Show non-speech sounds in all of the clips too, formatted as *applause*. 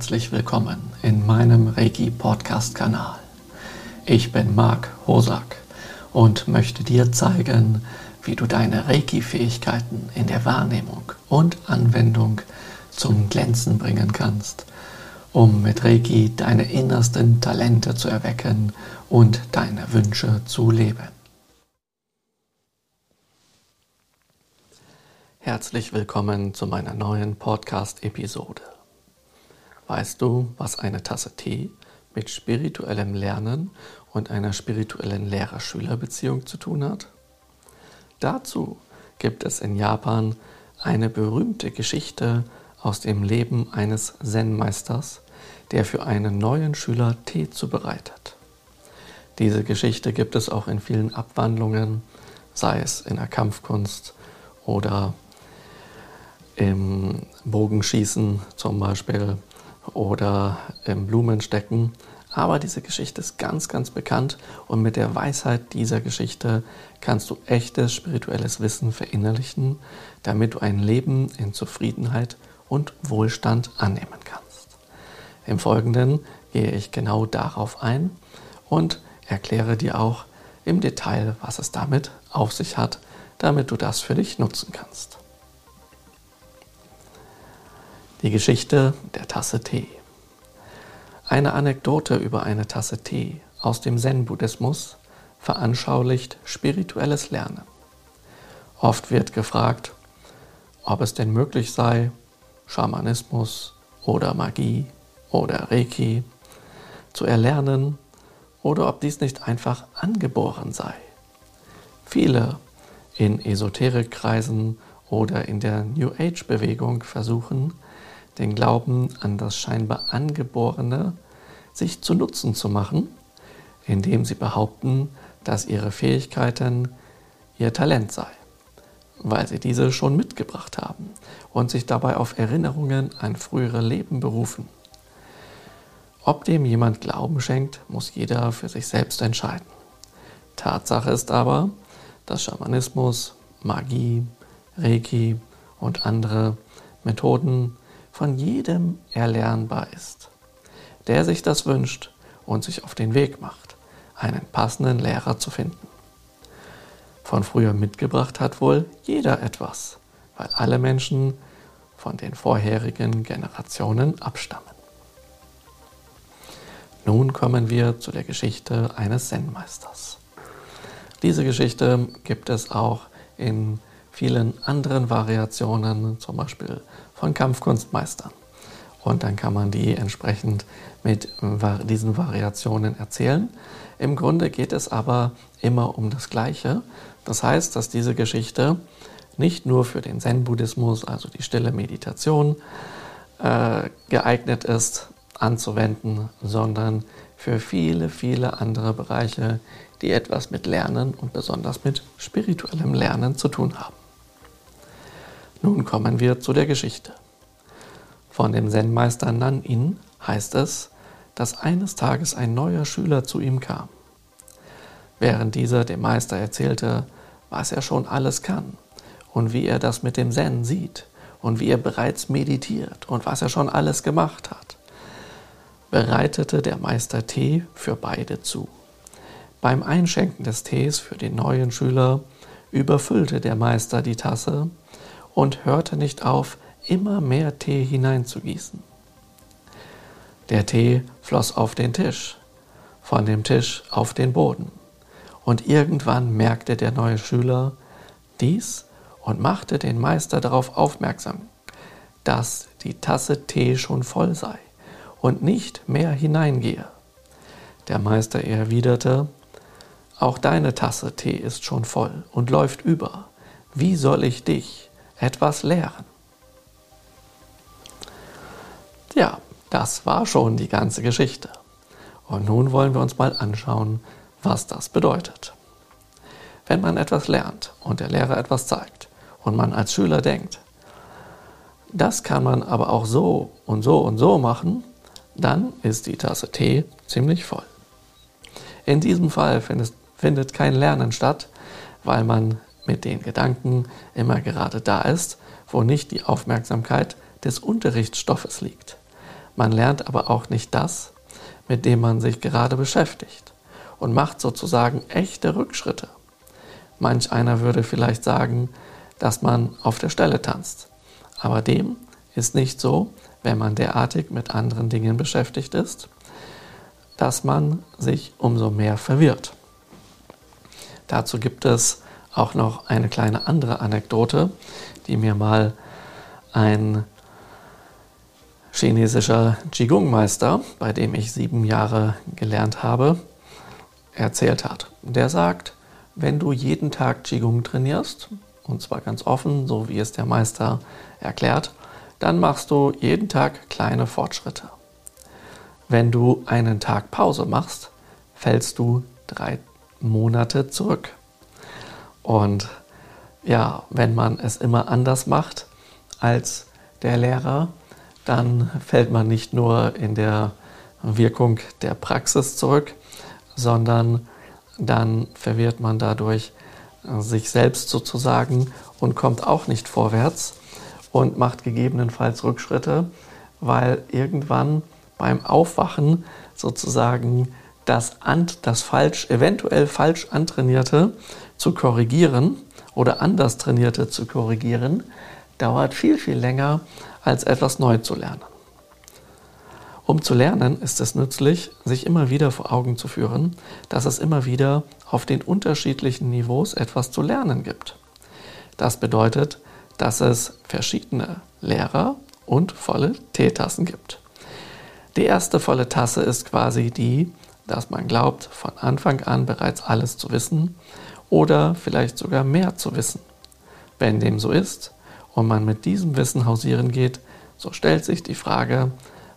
herzlich willkommen in meinem Reiki Podcast Kanal. Ich bin Marc Hosak und möchte dir zeigen, wie du deine Reiki Fähigkeiten in der Wahrnehmung und Anwendung zum Glänzen bringen kannst, um mit Reiki deine innersten Talente zu erwecken und deine Wünsche zu leben. Herzlich willkommen zu meiner neuen Podcast-Episode. Weißt du, was eine Tasse Tee mit spirituellem Lernen und einer spirituellen Lehrer-Schüler-Beziehung zu tun hat? Dazu gibt es in Japan eine berühmte Geschichte aus dem Leben eines Zen-Meisters, der für einen neuen Schüler Tee zubereitet. Diese Geschichte gibt es auch in vielen Abwandlungen, sei es in der Kampfkunst oder im Bogenschießen zum Beispiel oder im Blumenstecken. Aber diese Geschichte ist ganz, ganz bekannt und mit der Weisheit dieser Geschichte kannst du echtes spirituelles Wissen verinnerlichen, damit du ein Leben in Zufriedenheit und Wohlstand annehmen kannst. Im Folgenden gehe ich genau darauf ein und erkläre dir auch im Detail, was es damit auf sich hat, damit du das für dich nutzen kannst. Die Geschichte der Tasse Tee. Eine Anekdote über eine Tasse Tee aus dem Zen-Buddhismus veranschaulicht spirituelles Lernen. Oft wird gefragt, ob es denn möglich sei, Schamanismus oder Magie oder Reiki zu erlernen oder ob dies nicht einfach angeboren sei. Viele in Esoterikkreisen oder in der New Age-Bewegung versuchen, den Glauben an das scheinbar Angeborene sich zu Nutzen zu machen, indem sie behaupten, dass ihre Fähigkeiten ihr Talent sei, weil sie diese schon mitgebracht haben und sich dabei auf Erinnerungen an frühere Leben berufen. Ob dem jemand Glauben schenkt, muss jeder für sich selbst entscheiden. Tatsache ist aber, dass Schamanismus, Magie, Reiki und andere Methoden von jedem erlernbar ist, der sich das wünscht und sich auf den Weg macht, einen passenden Lehrer zu finden. Von früher mitgebracht hat wohl jeder etwas, weil alle Menschen von den vorherigen Generationen abstammen. Nun kommen wir zu der Geschichte eines Zen-Meisters. Diese Geschichte gibt es auch in vielen anderen Variationen, zum Beispiel von Kampfkunstmeistern. Und dann kann man die entsprechend mit diesen Variationen erzählen. Im Grunde geht es aber immer um das Gleiche. Das heißt, dass diese Geschichte nicht nur für den Zen-Buddhismus, also die stille Meditation, äh, geeignet ist anzuwenden, sondern für viele, viele andere Bereiche, die etwas mit Lernen und besonders mit spirituellem Lernen zu tun haben. Nun kommen wir zu der Geschichte. Von dem Zen-Meister Nan-In heißt es, dass eines Tages ein neuer Schüler zu ihm kam. Während dieser dem Meister erzählte, was er schon alles kann und wie er das mit dem Zen sieht und wie er bereits meditiert und was er schon alles gemacht hat, bereitete der Meister Tee für beide zu. Beim Einschenken des Tees für den neuen Schüler überfüllte der Meister die Tasse und hörte nicht auf, immer mehr Tee hineinzugießen. Der Tee floss auf den Tisch, von dem Tisch auf den Boden. Und irgendwann merkte der neue Schüler dies und machte den Meister darauf aufmerksam, dass die Tasse Tee schon voll sei und nicht mehr hineingehe. Der Meister erwiderte, auch deine Tasse Tee ist schon voll und läuft über. Wie soll ich dich, etwas lehren. Ja, das war schon die ganze Geschichte. Und nun wollen wir uns mal anschauen, was das bedeutet. Wenn man etwas lernt und der Lehrer etwas zeigt und man als Schüler denkt, das kann man aber auch so und so und so machen, dann ist die Tasse Tee ziemlich voll. In diesem Fall findet, findet kein Lernen statt, weil man mit den Gedanken immer gerade da ist, wo nicht die Aufmerksamkeit des Unterrichtsstoffes liegt. Man lernt aber auch nicht das, mit dem man sich gerade beschäftigt und macht sozusagen echte Rückschritte. Manch einer würde vielleicht sagen, dass man auf der Stelle tanzt. Aber dem ist nicht so, wenn man derartig mit anderen Dingen beschäftigt ist, dass man sich umso mehr verwirrt. Dazu gibt es auch noch eine kleine andere Anekdote, die mir mal ein chinesischer Qigong-Meister, bei dem ich sieben Jahre gelernt habe, erzählt hat. Der sagt, wenn du jeden Tag Qigong trainierst, und zwar ganz offen, so wie es der Meister erklärt, dann machst du jeden Tag kleine Fortschritte. Wenn du einen Tag Pause machst, fällst du drei Monate zurück. Und ja, wenn man es immer anders macht als der Lehrer, dann fällt man nicht nur in der Wirkung der Praxis zurück, sondern dann verwirrt man dadurch äh, sich selbst sozusagen und kommt auch nicht vorwärts und macht gegebenenfalls Rückschritte, weil irgendwann beim Aufwachen sozusagen das, das falsch, eventuell falsch antrainierte zu korrigieren oder anders trainierte zu korrigieren, dauert viel, viel länger, als etwas neu zu lernen. Um zu lernen, ist es nützlich, sich immer wieder vor Augen zu führen, dass es immer wieder auf den unterschiedlichen Niveaus etwas zu lernen gibt. Das bedeutet, dass es verschiedene Lehrer und volle Teetassen gibt. Die erste volle Tasse ist quasi die, dass man glaubt, von Anfang an bereits alles zu wissen oder vielleicht sogar mehr zu wissen. Wenn dem so ist und man mit diesem Wissen hausieren geht, so stellt sich die Frage,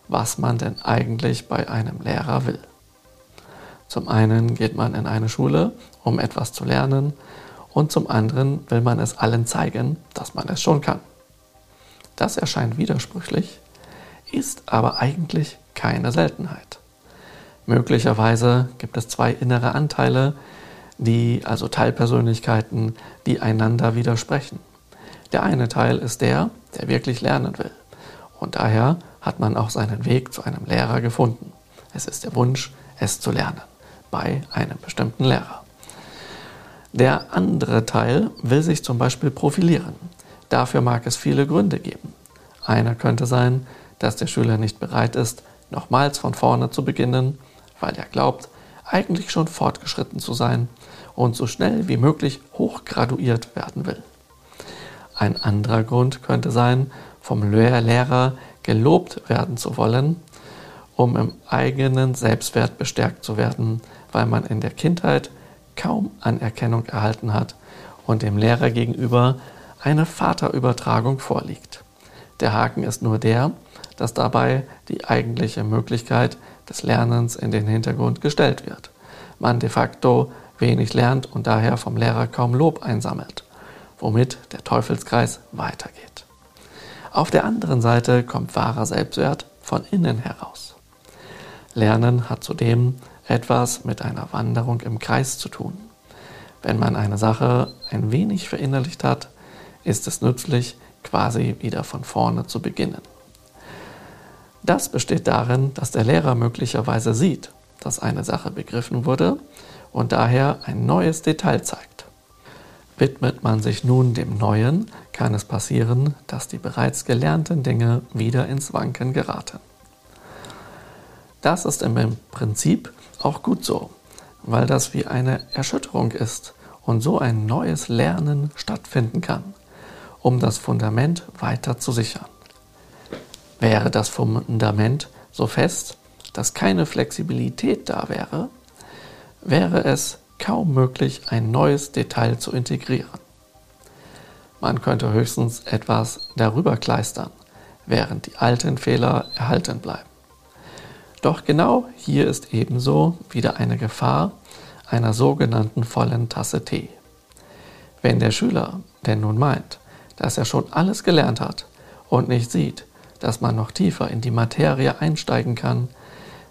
was man denn eigentlich bei einem Lehrer will. Zum einen geht man in eine Schule, um etwas zu lernen, und zum anderen will man es allen zeigen, dass man es schon kann. Das erscheint widersprüchlich, ist aber eigentlich keine Seltenheit. Möglicherweise gibt es zwei innere Anteile, die also Teilpersönlichkeiten, die einander widersprechen. Der eine Teil ist der, der wirklich lernen will. Und daher hat man auch seinen Weg zu einem Lehrer gefunden. Es ist der Wunsch, es zu lernen bei einem bestimmten Lehrer. Der andere Teil will sich zum Beispiel profilieren. Dafür mag es viele Gründe geben. Einer könnte sein, dass der Schüler nicht bereit ist, nochmals von vorne zu beginnen, weil er glaubt, eigentlich schon fortgeschritten zu sein und so schnell wie möglich hochgraduiert werden will. Ein anderer Grund könnte sein, vom Lehrer gelobt werden zu wollen, um im eigenen Selbstwert bestärkt zu werden, weil man in der Kindheit kaum Anerkennung erhalten hat und dem Lehrer gegenüber eine Vaterübertragung vorliegt. Der Haken ist nur der, dass dabei die eigentliche Möglichkeit des Lernens in den Hintergrund gestellt wird. Man de facto wenig lernt und daher vom Lehrer kaum Lob einsammelt, womit der Teufelskreis weitergeht. Auf der anderen Seite kommt wahrer Selbstwert von innen heraus. Lernen hat zudem etwas mit einer Wanderung im Kreis zu tun. Wenn man eine Sache ein wenig verinnerlicht hat, ist es nützlich, quasi wieder von vorne zu beginnen. Das besteht darin, dass der Lehrer möglicherweise sieht, dass eine Sache begriffen wurde und daher ein neues Detail zeigt. Widmet man sich nun dem Neuen, kann es passieren, dass die bereits gelernten Dinge wieder ins Wanken geraten. Das ist im Prinzip auch gut so, weil das wie eine Erschütterung ist und so ein neues Lernen stattfinden kann, um das Fundament weiter zu sichern. Wäre das Fundament so fest, dass keine Flexibilität da wäre, wäre es kaum möglich, ein neues Detail zu integrieren. Man könnte höchstens etwas darüber kleistern, während die alten Fehler erhalten bleiben. Doch genau hier ist ebenso wieder eine Gefahr einer sogenannten vollen Tasse Tee. Wenn der Schüler denn nun meint, dass er schon alles gelernt hat und nicht sieht, dass man noch tiefer in die Materie einsteigen kann,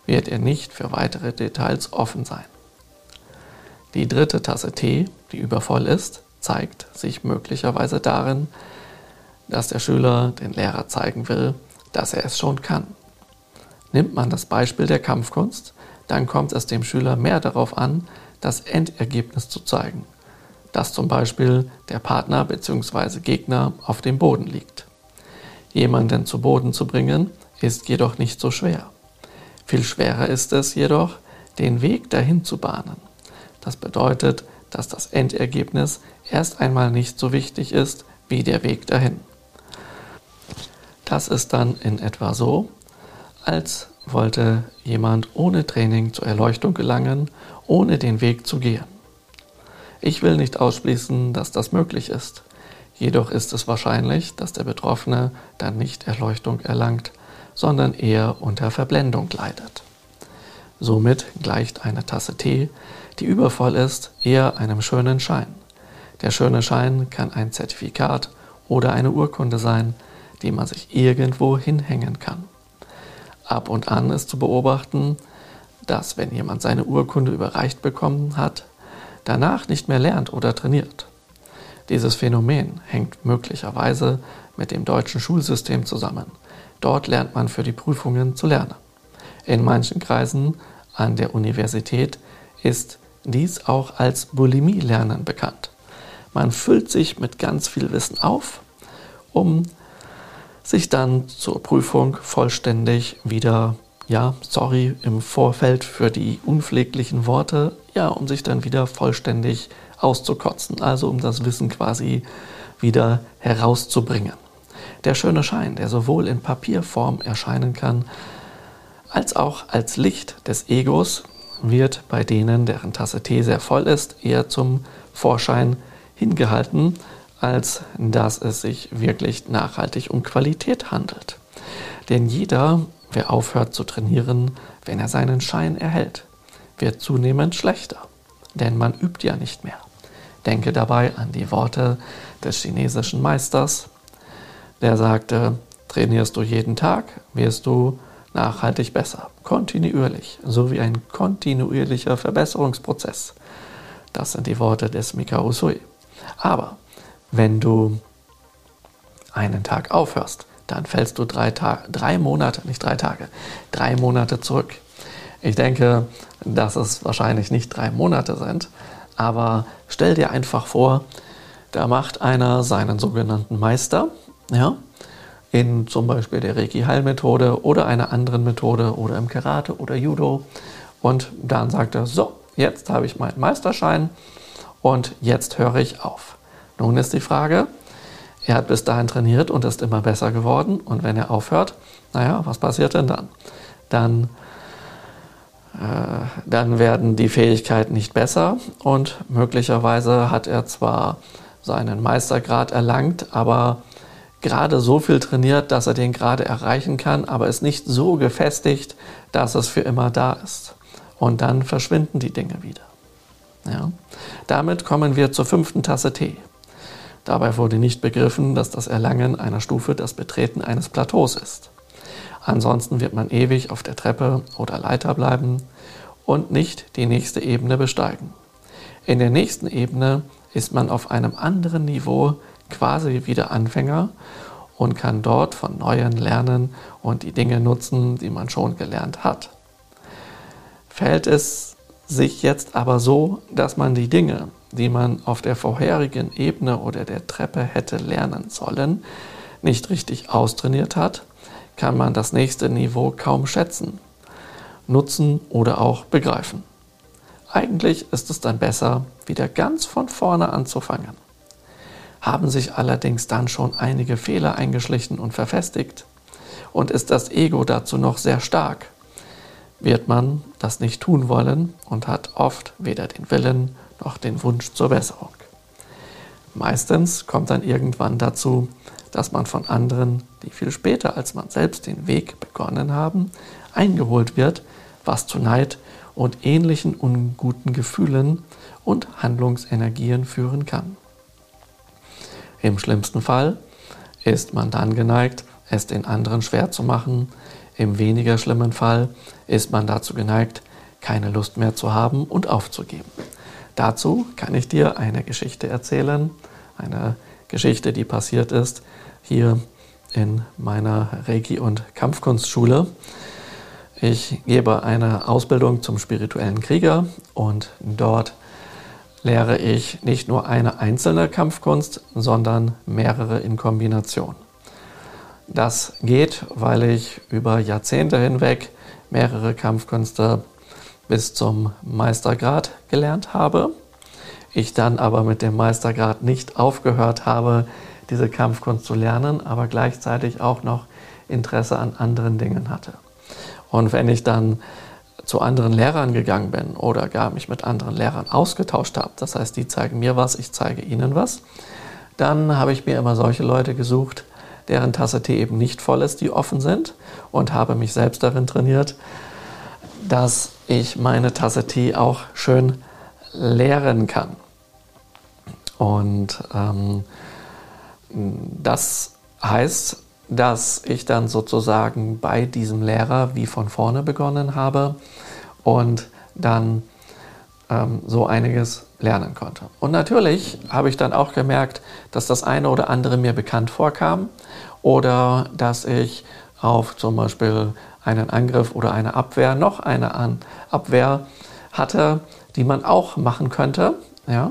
wird er nicht für weitere Details offen sein. Die dritte Tasse Tee, die übervoll ist, zeigt sich möglicherweise darin, dass der Schüler den Lehrer zeigen will, dass er es schon kann Nimmt man das Beispiel der Kampfkunst, dann kommt es dem Schüler mehr darauf an, das Endergebnis zu zeigen, dass zum Beispiel der Partner bzw. Gegner auf dem Boden liegt. Jemanden zu Boden zu bringen, ist jedoch nicht so schwer. Viel schwerer ist es jedoch, den Weg dahin zu bahnen. Das bedeutet, dass das Endergebnis erst einmal nicht so wichtig ist wie der Weg dahin. Das ist dann in etwa so, als wollte jemand ohne Training zur Erleuchtung gelangen, ohne den Weg zu gehen. Ich will nicht ausschließen, dass das möglich ist. Jedoch ist es wahrscheinlich, dass der Betroffene dann nicht Erleuchtung erlangt, sondern eher unter Verblendung leidet. Somit gleicht eine Tasse Tee, die übervoll ist, eher einem schönen Schein. Der schöne Schein kann ein Zertifikat oder eine Urkunde sein, die man sich irgendwo hinhängen kann. Ab und an ist zu beobachten, dass wenn jemand seine Urkunde überreicht bekommen hat, danach nicht mehr lernt oder trainiert. Dieses Phänomen hängt möglicherweise mit dem deutschen Schulsystem zusammen. Dort lernt man für die Prüfungen zu lernen. In manchen Kreisen an der Universität ist dies auch als Bulimie-Lernen bekannt. Man füllt sich mit ganz viel Wissen auf, um sich dann zur Prüfung vollständig wieder, ja, sorry im Vorfeld für die unpfleglichen Worte, ja, um sich dann wieder vollständig auszukotzen, also um das Wissen quasi wieder herauszubringen. Der schöne Schein, der sowohl in Papierform erscheinen kann, als auch als Licht des Egos, wird bei denen, deren Tasse Tee sehr voll ist, eher zum Vorschein hingehalten, als dass es sich wirklich nachhaltig um Qualität handelt. Denn jeder, wer aufhört zu trainieren, wenn er seinen Schein erhält, wird zunehmend schlechter, denn man übt ja nicht mehr. Denke dabei an die Worte des chinesischen Meisters, der sagte, trainierst du jeden Tag, wirst du nachhaltig besser, kontinuierlich, so wie ein kontinuierlicher Verbesserungsprozess. Das sind die Worte des Mikao Sui. Aber wenn du einen Tag aufhörst, dann fällst du drei, Tage, drei Monate, nicht drei Tage, drei Monate zurück. Ich denke, dass es wahrscheinlich nicht drei Monate sind, aber stell dir einfach vor, da macht einer seinen sogenannten Meister, ja, in zum Beispiel der Reiki-Heilmethode oder einer anderen Methode oder im Karate oder Judo. Und dann sagt er, so, jetzt habe ich meinen Meisterschein und jetzt höre ich auf. Nun ist die Frage, er hat bis dahin trainiert und ist immer besser geworden. Und wenn er aufhört, naja, was passiert denn dann? Dann, dann werden die Fähigkeiten nicht besser und möglicherweise hat er zwar seinen Meistergrad erlangt, aber gerade so viel trainiert, dass er den gerade erreichen kann, aber ist nicht so gefestigt, dass es für immer da ist. Und dann verschwinden die Dinge wieder. Ja? Damit kommen wir zur fünften Tasse Tee. Dabei wurde nicht begriffen, dass das Erlangen einer Stufe das Betreten eines Plateaus ist. Ansonsten wird man ewig auf der Treppe oder Leiter bleiben und nicht die nächste Ebene besteigen. In der nächsten Ebene ist man auf einem anderen Niveau quasi wieder Anfänger und kann dort von Neuem lernen und die Dinge nutzen, die man schon gelernt hat. Fällt es sich jetzt aber so, dass man die Dinge, die man auf der vorherigen Ebene oder der Treppe hätte lernen sollen, nicht richtig austrainiert hat, kann man das nächste Niveau kaum schätzen, nutzen oder auch begreifen. Eigentlich ist es dann besser, wieder ganz von vorne anzufangen haben sich allerdings dann schon einige Fehler eingeschlichen und verfestigt und ist das Ego dazu noch sehr stark, wird man das nicht tun wollen und hat oft weder den Willen noch den Wunsch zur Besserung. Meistens kommt dann irgendwann dazu, dass man von anderen, die viel später als man selbst den Weg begonnen haben, eingeholt wird, was zu Neid und ähnlichen unguten Gefühlen und Handlungsenergien führen kann. Im schlimmsten Fall ist man dann geneigt, es den anderen schwer zu machen. Im weniger schlimmen Fall ist man dazu geneigt, keine Lust mehr zu haben und aufzugeben. Dazu kann ich dir eine Geschichte erzählen, eine Geschichte, die passiert ist hier in meiner Reiki- und Kampfkunstschule. Ich gebe eine Ausbildung zum spirituellen Krieger und dort lehre ich nicht nur eine einzelne Kampfkunst, sondern mehrere in Kombination. Das geht, weil ich über Jahrzehnte hinweg mehrere Kampfkünste bis zum Meistergrad gelernt habe. Ich dann aber mit dem Meistergrad nicht aufgehört habe, diese Kampfkunst zu lernen, aber gleichzeitig auch noch Interesse an anderen Dingen hatte. Und wenn ich dann zu anderen Lehrern gegangen bin oder gar mich mit anderen Lehrern ausgetauscht habe, das heißt, die zeigen mir was, ich zeige ihnen was, dann habe ich mir immer solche Leute gesucht, deren Tasse Tee eben nicht voll ist, die offen sind und habe mich selbst darin trainiert, dass ich meine Tasse Tee auch schön leeren kann. Und ähm, das heißt, dass ich dann sozusagen bei diesem Lehrer wie von vorne begonnen habe und dann ähm, so einiges lernen konnte. Und natürlich habe ich dann auch gemerkt, dass das eine oder andere mir bekannt vorkam oder dass ich auf zum Beispiel einen Angriff oder eine Abwehr noch eine Abwehr hatte, die man auch machen könnte. Ja?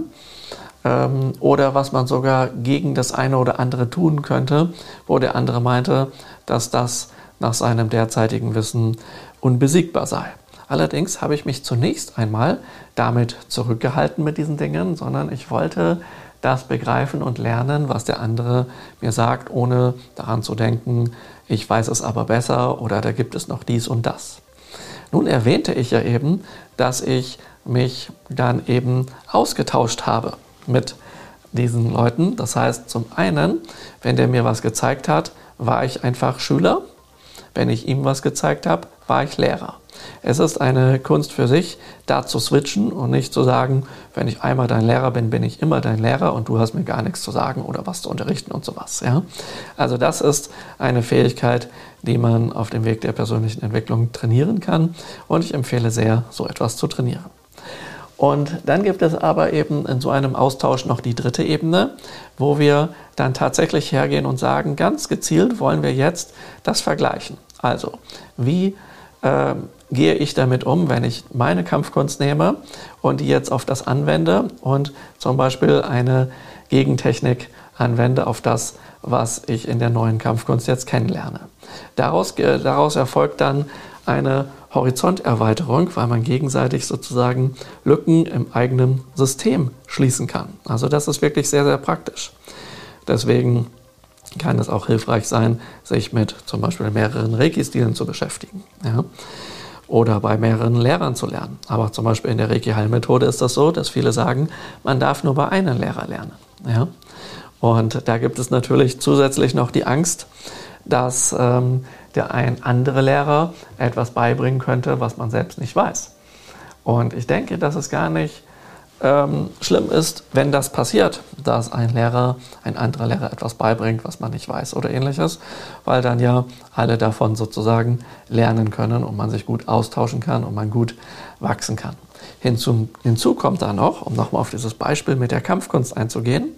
Ähm, oder was man sogar gegen das eine oder andere tun könnte, wo der andere meinte, dass das nach seinem derzeitigen Wissen unbesiegbar sei. Allerdings habe ich mich zunächst einmal damit zurückgehalten mit diesen Dingen, sondern ich wollte das begreifen und lernen, was der andere mir sagt, ohne daran zu denken, ich weiß es aber besser oder da gibt es noch dies und das. Nun erwähnte ich ja eben, dass ich mich dann eben ausgetauscht habe mit diesen Leuten. Das heißt, zum einen, wenn der mir was gezeigt hat, war ich einfach Schüler. Wenn ich ihm was gezeigt habe, war ich Lehrer. Es ist eine Kunst für sich, da zu switchen und nicht zu sagen, wenn ich einmal dein Lehrer bin, bin ich immer dein Lehrer und du hast mir gar nichts zu sagen oder was zu unterrichten und sowas. Ja? Also das ist eine Fähigkeit, die man auf dem Weg der persönlichen Entwicklung trainieren kann und ich empfehle sehr, so etwas zu trainieren. Und dann gibt es aber eben in so einem Austausch noch die dritte Ebene, wo wir dann tatsächlich hergehen und sagen, ganz gezielt wollen wir jetzt das vergleichen. Also, wie äh, gehe ich damit um, wenn ich meine Kampfkunst nehme und die jetzt auf das anwende und zum Beispiel eine Gegentechnik anwende auf das, was ich in der neuen Kampfkunst jetzt kennenlerne. Daraus, daraus erfolgt dann eine Horizonterweiterung, weil man gegenseitig sozusagen Lücken im eigenen System schließen kann. Also das ist wirklich sehr, sehr praktisch. Deswegen kann es auch hilfreich sein, sich mit zum Beispiel mehreren Reiki-Stilen zu beschäftigen. Ja? Oder bei mehreren Lehrern zu lernen. Aber zum Beispiel in der Reiki-Heilmethode ist das so, dass viele sagen, man darf nur bei einem Lehrer lernen. Ja? Und da gibt es natürlich zusätzlich noch die Angst, dass ähm, der ein anderer Lehrer etwas beibringen könnte, was man selbst nicht weiß. Und ich denke, dass es gar nicht ähm, schlimm ist, wenn das passiert, dass ein Lehrer, ein anderer Lehrer etwas beibringt, was man nicht weiß oder ähnliches, weil dann ja alle davon sozusagen lernen können und man sich gut austauschen kann und man gut wachsen kann. Hinzu, hinzu kommt dann noch, um nochmal auf dieses Beispiel mit der Kampfkunst einzugehen,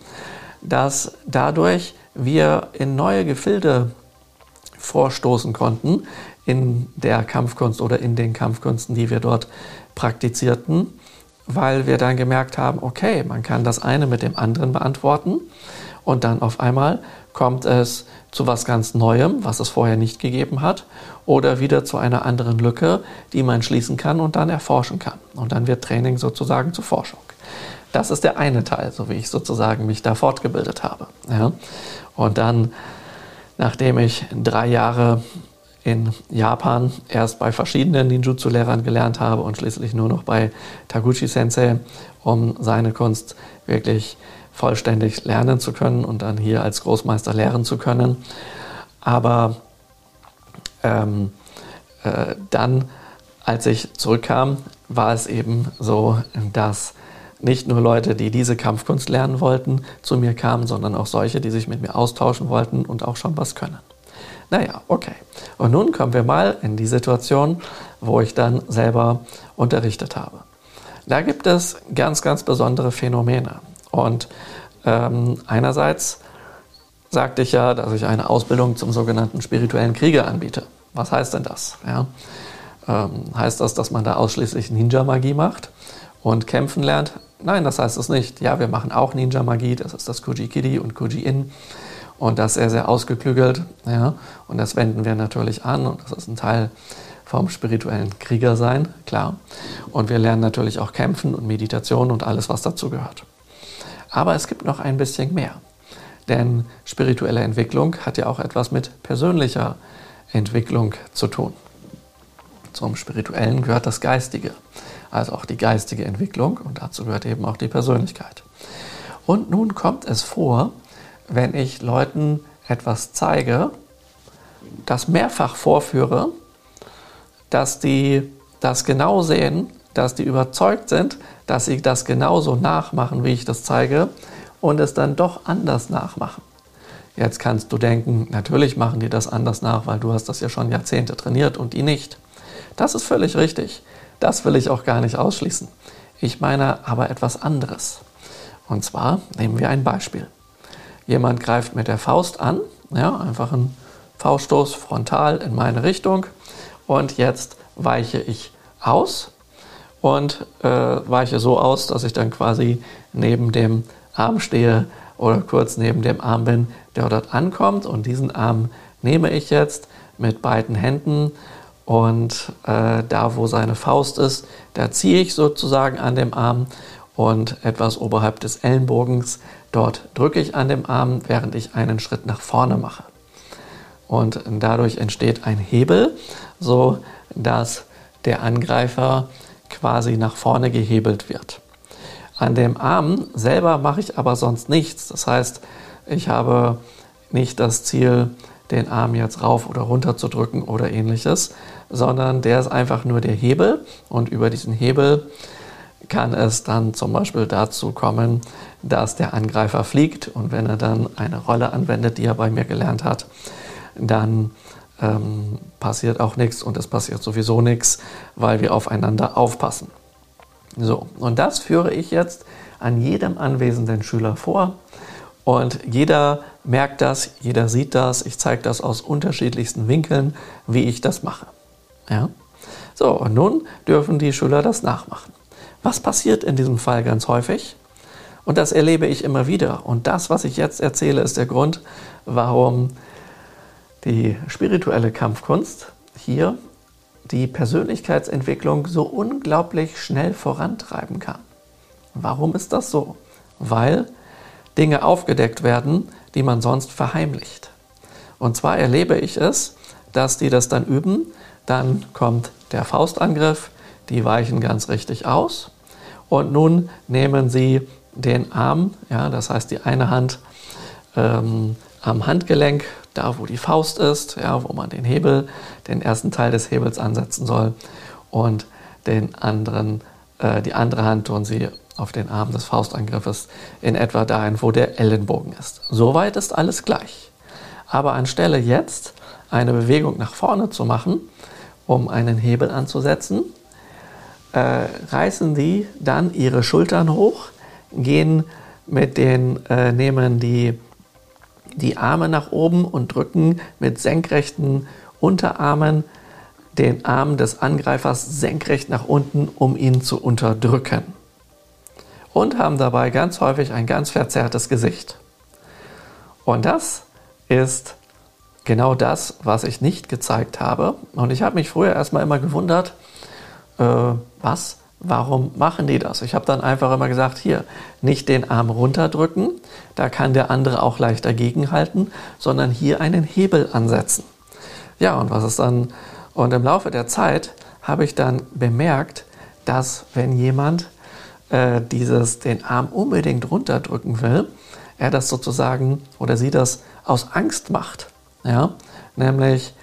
dass dadurch wir in neue Gefilde vorstoßen konnten in der Kampfkunst oder in den Kampfkünsten, die wir dort praktizierten, weil wir dann gemerkt haben, okay, man kann das eine mit dem anderen beantworten und dann auf einmal kommt es zu was ganz Neuem, was es vorher nicht gegeben hat, oder wieder zu einer anderen Lücke, die man schließen kann und dann erforschen kann. Und dann wird Training sozusagen zur Forschung. Das ist der eine Teil, so wie ich sozusagen mich da fortgebildet habe. Ja. Und dann nachdem ich drei Jahre in Japan erst bei verschiedenen Ninjutsu-Lehrern gelernt habe und schließlich nur noch bei Taguchi Sensei, um seine Kunst wirklich vollständig lernen zu können und dann hier als Großmeister lehren zu können. Aber ähm, äh, dann, als ich zurückkam, war es eben so, dass nicht nur Leute, die diese Kampfkunst lernen wollten, zu mir kamen, sondern auch solche, die sich mit mir austauschen wollten und auch schon was können. Naja, okay. Und nun kommen wir mal in die Situation, wo ich dann selber unterrichtet habe. Da gibt es ganz, ganz besondere Phänomene. Und ähm, einerseits sagte ich ja, dass ich eine Ausbildung zum sogenannten spirituellen Krieger anbiete. Was heißt denn das? Ja? Ähm, heißt das, dass man da ausschließlich Ninja-Magie macht und kämpfen lernt? Nein, das heißt es nicht. Ja, wir machen auch Ninja-Magie, das ist das Kuji-Kiri und Kuji-In und das sehr, sehr ausgeklügelt. Ja, und das wenden wir natürlich an und das ist ein Teil vom spirituellen Krieger sein, klar. Und wir lernen natürlich auch Kämpfen und Meditation und alles, was dazu gehört. Aber es gibt noch ein bisschen mehr. Denn spirituelle Entwicklung hat ja auch etwas mit persönlicher Entwicklung zu tun. Zum Spirituellen gehört das Geistige, also auch die geistige Entwicklung und dazu gehört eben auch die Persönlichkeit. Und nun kommt es vor, wenn ich Leuten etwas zeige, das mehrfach vorführe, dass die das genau sehen, dass die überzeugt sind, dass sie das genauso nachmachen, wie ich das zeige, und es dann doch anders nachmachen. Jetzt kannst du denken, natürlich machen die das anders nach, weil du hast das ja schon Jahrzehnte trainiert und die nicht. Das ist völlig richtig. Das will ich auch gar nicht ausschließen. Ich meine aber etwas anderes. Und zwar nehmen wir ein Beispiel. Jemand greift mit der Faust an, ja, einfach ein Fauststoß frontal in meine Richtung und jetzt weiche ich aus und äh, weiche so aus, dass ich dann quasi neben dem Arm stehe oder kurz neben dem Arm bin, der dort ankommt. Und diesen Arm nehme ich jetzt mit beiden Händen und äh, da, wo seine Faust ist, da ziehe ich sozusagen an dem Arm und etwas oberhalb des Ellenbogens, dort drücke ich an dem Arm, während ich einen Schritt nach vorne mache. Und dadurch entsteht ein Hebel, so dass der Angreifer quasi nach vorne gehebelt wird. An dem Arm selber mache ich aber sonst nichts. Das heißt, ich habe nicht das Ziel, den Arm jetzt rauf oder runter zu drücken oder ähnliches, sondern der ist einfach nur der Hebel und über diesen Hebel kann es dann zum Beispiel dazu kommen, dass der Angreifer fliegt und wenn er dann eine Rolle anwendet, die er bei mir gelernt hat, dann ähm, passiert auch nichts und es passiert sowieso nichts, weil wir aufeinander aufpassen. So, und das führe ich jetzt an jedem anwesenden Schüler vor und jeder merkt das, jeder sieht das. Ich zeige das aus unterschiedlichsten Winkeln, wie ich das mache. Ja? So, und nun dürfen die Schüler das nachmachen. Was passiert in diesem Fall ganz häufig? Und das erlebe ich immer wieder. Und das, was ich jetzt erzähle, ist der Grund, warum die spirituelle Kampfkunst hier die Persönlichkeitsentwicklung so unglaublich schnell vorantreiben kann. Warum ist das so? Weil Dinge aufgedeckt werden, die man sonst verheimlicht. Und zwar erlebe ich es, dass die das dann üben, dann kommt der Faustangriff, die weichen ganz richtig aus und nun nehmen sie den Arm, ja, das heißt die eine Hand ähm, am Handgelenk, da wo die Faust ist, ja, wo man den Hebel, den ersten Teil des Hebels ansetzen soll und den anderen, äh, die andere Hand tun sie auf den Arm des Faustangriffes in etwa dahin, wo der Ellenbogen ist. Soweit ist alles gleich. Aber anstelle jetzt eine Bewegung nach vorne zu machen, um einen Hebel anzusetzen, äh, reißen die dann ihre Schultern hoch, gehen mit den, äh, nehmen die, die Arme nach oben und drücken mit senkrechten Unterarmen den Arm des Angreifers senkrecht nach unten, um ihn zu unterdrücken und haben dabei ganz häufig ein ganz verzerrtes Gesicht. Und das ist genau das, was ich nicht gezeigt habe. Und ich habe mich früher erstmal immer gewundert, äh, was, warum machen die das? Ich habe dann einfach immer gesagt, hier, nicht den Arm runterdrücken, da kann der andere auch leicht dagegenhalten, sondern hier einen Hebel ansetzen. Ja, und was ist dann? Und im Laufe der Zeit habe ich dann bemerkt, dass wenn jemand äh, dieses den Arm unbedingt runterdrücken will, er das sozusagen oder sie das aus Angst macht. Ja? Nämlich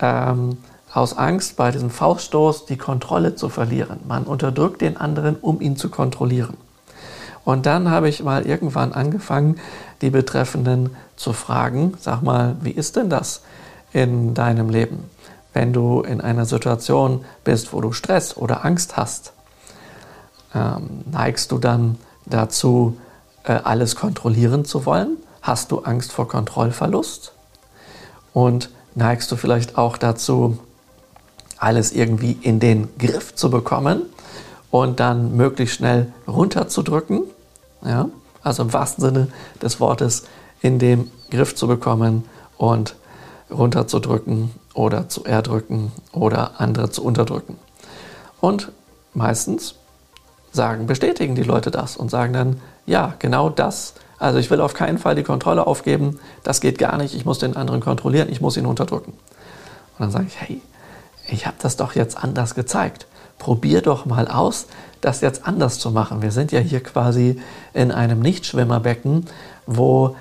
ähm, aus Angst, bei diesem Fauststoß die Kontrolle zu verlieren. Man unterdrückt den anderen, um ihn zu kontrollieren. Und dann habe ich mal irgendwann angefangen, die Betreffenden zu fragen, sag mal, wie ist denn das in deinem Leben, wenn du in einer Situation bist, wo du Stress oder Angst hast? Ähm, neigst du dann dazu, äh, alles kontrollieren zu wollen? Hast du Angst vor Kontrollverlust? Und neigst du vielleicht auch dazu, alles irgendwie in den Griff zu bekommen und dann möglichst schnell runterzudrücken. Ja? Also im wahrsten Sinne des Wortes in den Griff zu bekommen und runterzudrücken oder zu erdrücken oder andere zu unterdrücken. Und meistens sagen, bestätigen die Leute das und sagen dann, ja, genau das. Also ich will auf keinen Fall die Kontrolle aufgeben, das geht gar nicht, ich muss den anderen kontrollieren, ich muss ihn unterdrücken. Und dann sage ich, hey, ich habe das doch jetzt anders gezeigt. Probier doch mal aus, das jetzt anders zu machen. Wir sind ja hier quasi in einem Nichtschwimmerbecken, wo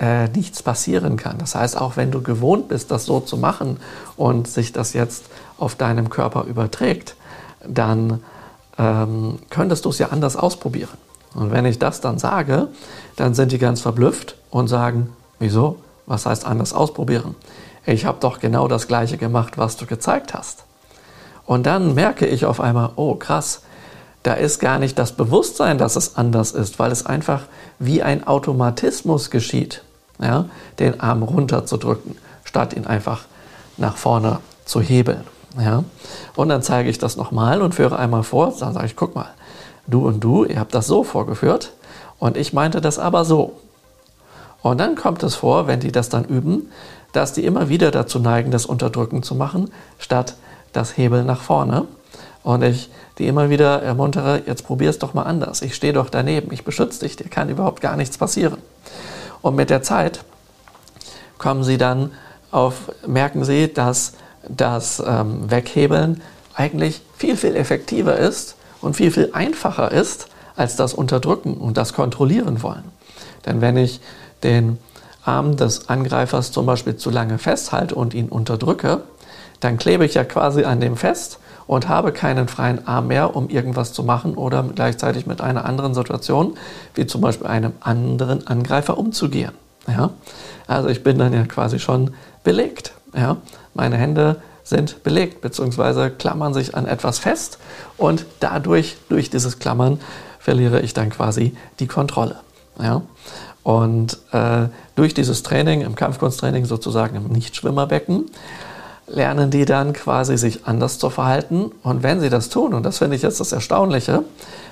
äh, nichts passieren kann. Das heißt, auch wenn du gewohnt bist, das so zu machen und sich das jetzt auf deinem Körper überträgt, dann ähm, könntest du es ja anders ausprobieren. Und wenn ich das dann sage, dann sind die ganz verblüfft und sagen, wieso? Was heißt anders ausprobieren? Ich habe doch genau das gleiche gemacht, was du gezeigt hast. Und dann merke ich auf einmal, oh krass, da ist gar nicht das Bewusstsein, dass es anders ist, weil es einfach wie ein Automatismus geschieht, ja, den Arm runterzudrücken, statt ihn einfach nach vorne zu hebeln. Ja. Und dann zeige ich das nochmal und führe einmal vor, dann sage ich, guck mal, du und du, ihr habt das so vorgeführt und ich meinte das aber so. Und dann kommt es vor, wenn die das dann üben, dass die immer wieder dazu neigen, das Unterdrücken zu machen, statt das Hebel nach vorne. Und ich die immer wieder ermuntere, jetzt probier es doch mal anders. Ich stehe doch daneben, ich beschütze dich, dir kann überhaupt gar nichts passieren. Und mit der Zeit kommen sie dann auf, merken sie, dass das ähm, Weghebeln eigentlich viel, viel effektiver ist und viel, viel einfacher ist als das Unterdrücken und das Kontrollieren wollen. Denn wenn ich den Arm des Angreifers zum Beispiel zu lange festhalte und ihn unterdrücke, dann klebe ich ja quasi an dem fest und habe keinen freien Arm mehr, um irgendwas zu machen oder gleichzeitig mit einer anderen Situation, wie zum Beispiel einem anderen Angreifer, umzugehen. Ja? Also ich bin dann ja quasi schon belegt. Ja? Meine Hände sind belegt bzw. klammern sich an etwas fest und dadurch, durch dieses Klammern, verliere ich dann quasi die Kontrolle. Ja? Und äh, durch dieses Training, im Kampfkunsttraining sozusagen im Nichtschwimmerbecken, lernen die dann quasi sich anders zu verhalten. Und wenn sie das tun, und das finde ich jetzt das Erstaunliche,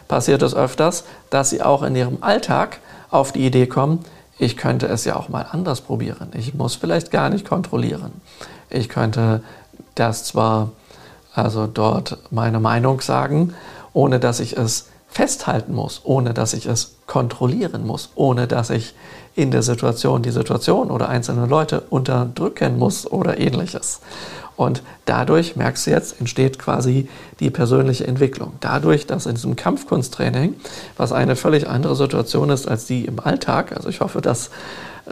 passiert es öfters, dass sie auch in ihrem Alltag auf die Idee kommen, ich könnte es ja auch mal anders probieren. Ich muss vielleicht gar nicht kontrollieren. Ich könnte das zwar also dort meine Meinung sagen, ohne dass ich es festhalten muss, ohne dass ich es kontrollieren muss, ohne dass ich in der Situation die Situation oder einzelne Leute unterdrücken muss oder ähnliches. Und dadurch, merkst du jetzt, entsteht quasi die persönliche Entwicklung. Dadurch, dass in diesem Kampfkunsttraining, was eine völlig andere Situation ist als die im Alltag, also ich hoffe, dass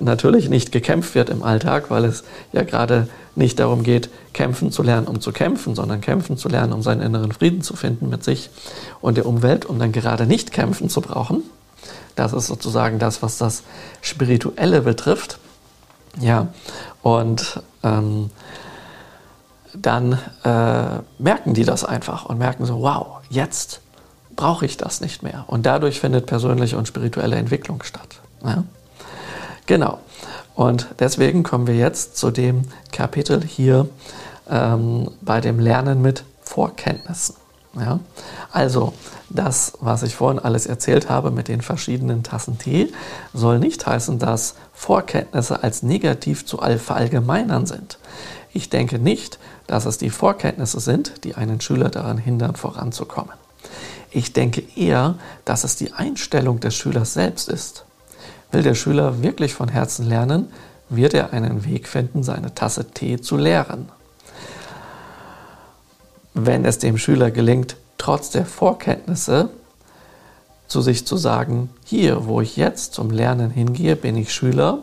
natürlich nicht gekämpft wird im Alltag, weil es ja gerade nicht darum geht, kämpfen zu lernen, um zu kämpfen, sondern kämpfen zu lernen, um seinen inneren Frieden zu finden mit sich und der Umwelt, um dann gerade nicht kämpfen zu brauchen. Das ist sozusagen das, was das Spirituelle betrifft. Ja, und ähm, dann äh, merken die das einfach und merken so, wow, jetzt brauche ich das nicht mehr. Und dadurch findet persönliche und spirituelle Entwicklung statt. Ja? Genau. Und deswegen kommen wir jetzt zu dem Kapitel hier ähm, bei dem Lernen mit Vorkenntnissen. Ja? Also, das, was ich vorhin alles erzählt habe mit den verschiedenen Tassen Tee, soll nicht heißen, dass Vorkenntnisse als negativ zu verallgemeinern sind. Ich denke nicht, dass es die Vorkenntnisse sind, die einen Schüler daran hindern, voranzukommen. Ich denke eher, dass es die Einstellung des Schülers selbst ist. Will der Schüler wirklich von Herzen lernen, wird er einen Weg finden, seine Tasse Tee zu leeren. Wenn es dem Schüler gelingt, trotz der Vorkenntnisse zu sich zu sagen, hier, wo ich jetzt zum Lernen hingehe, bin ich Schüler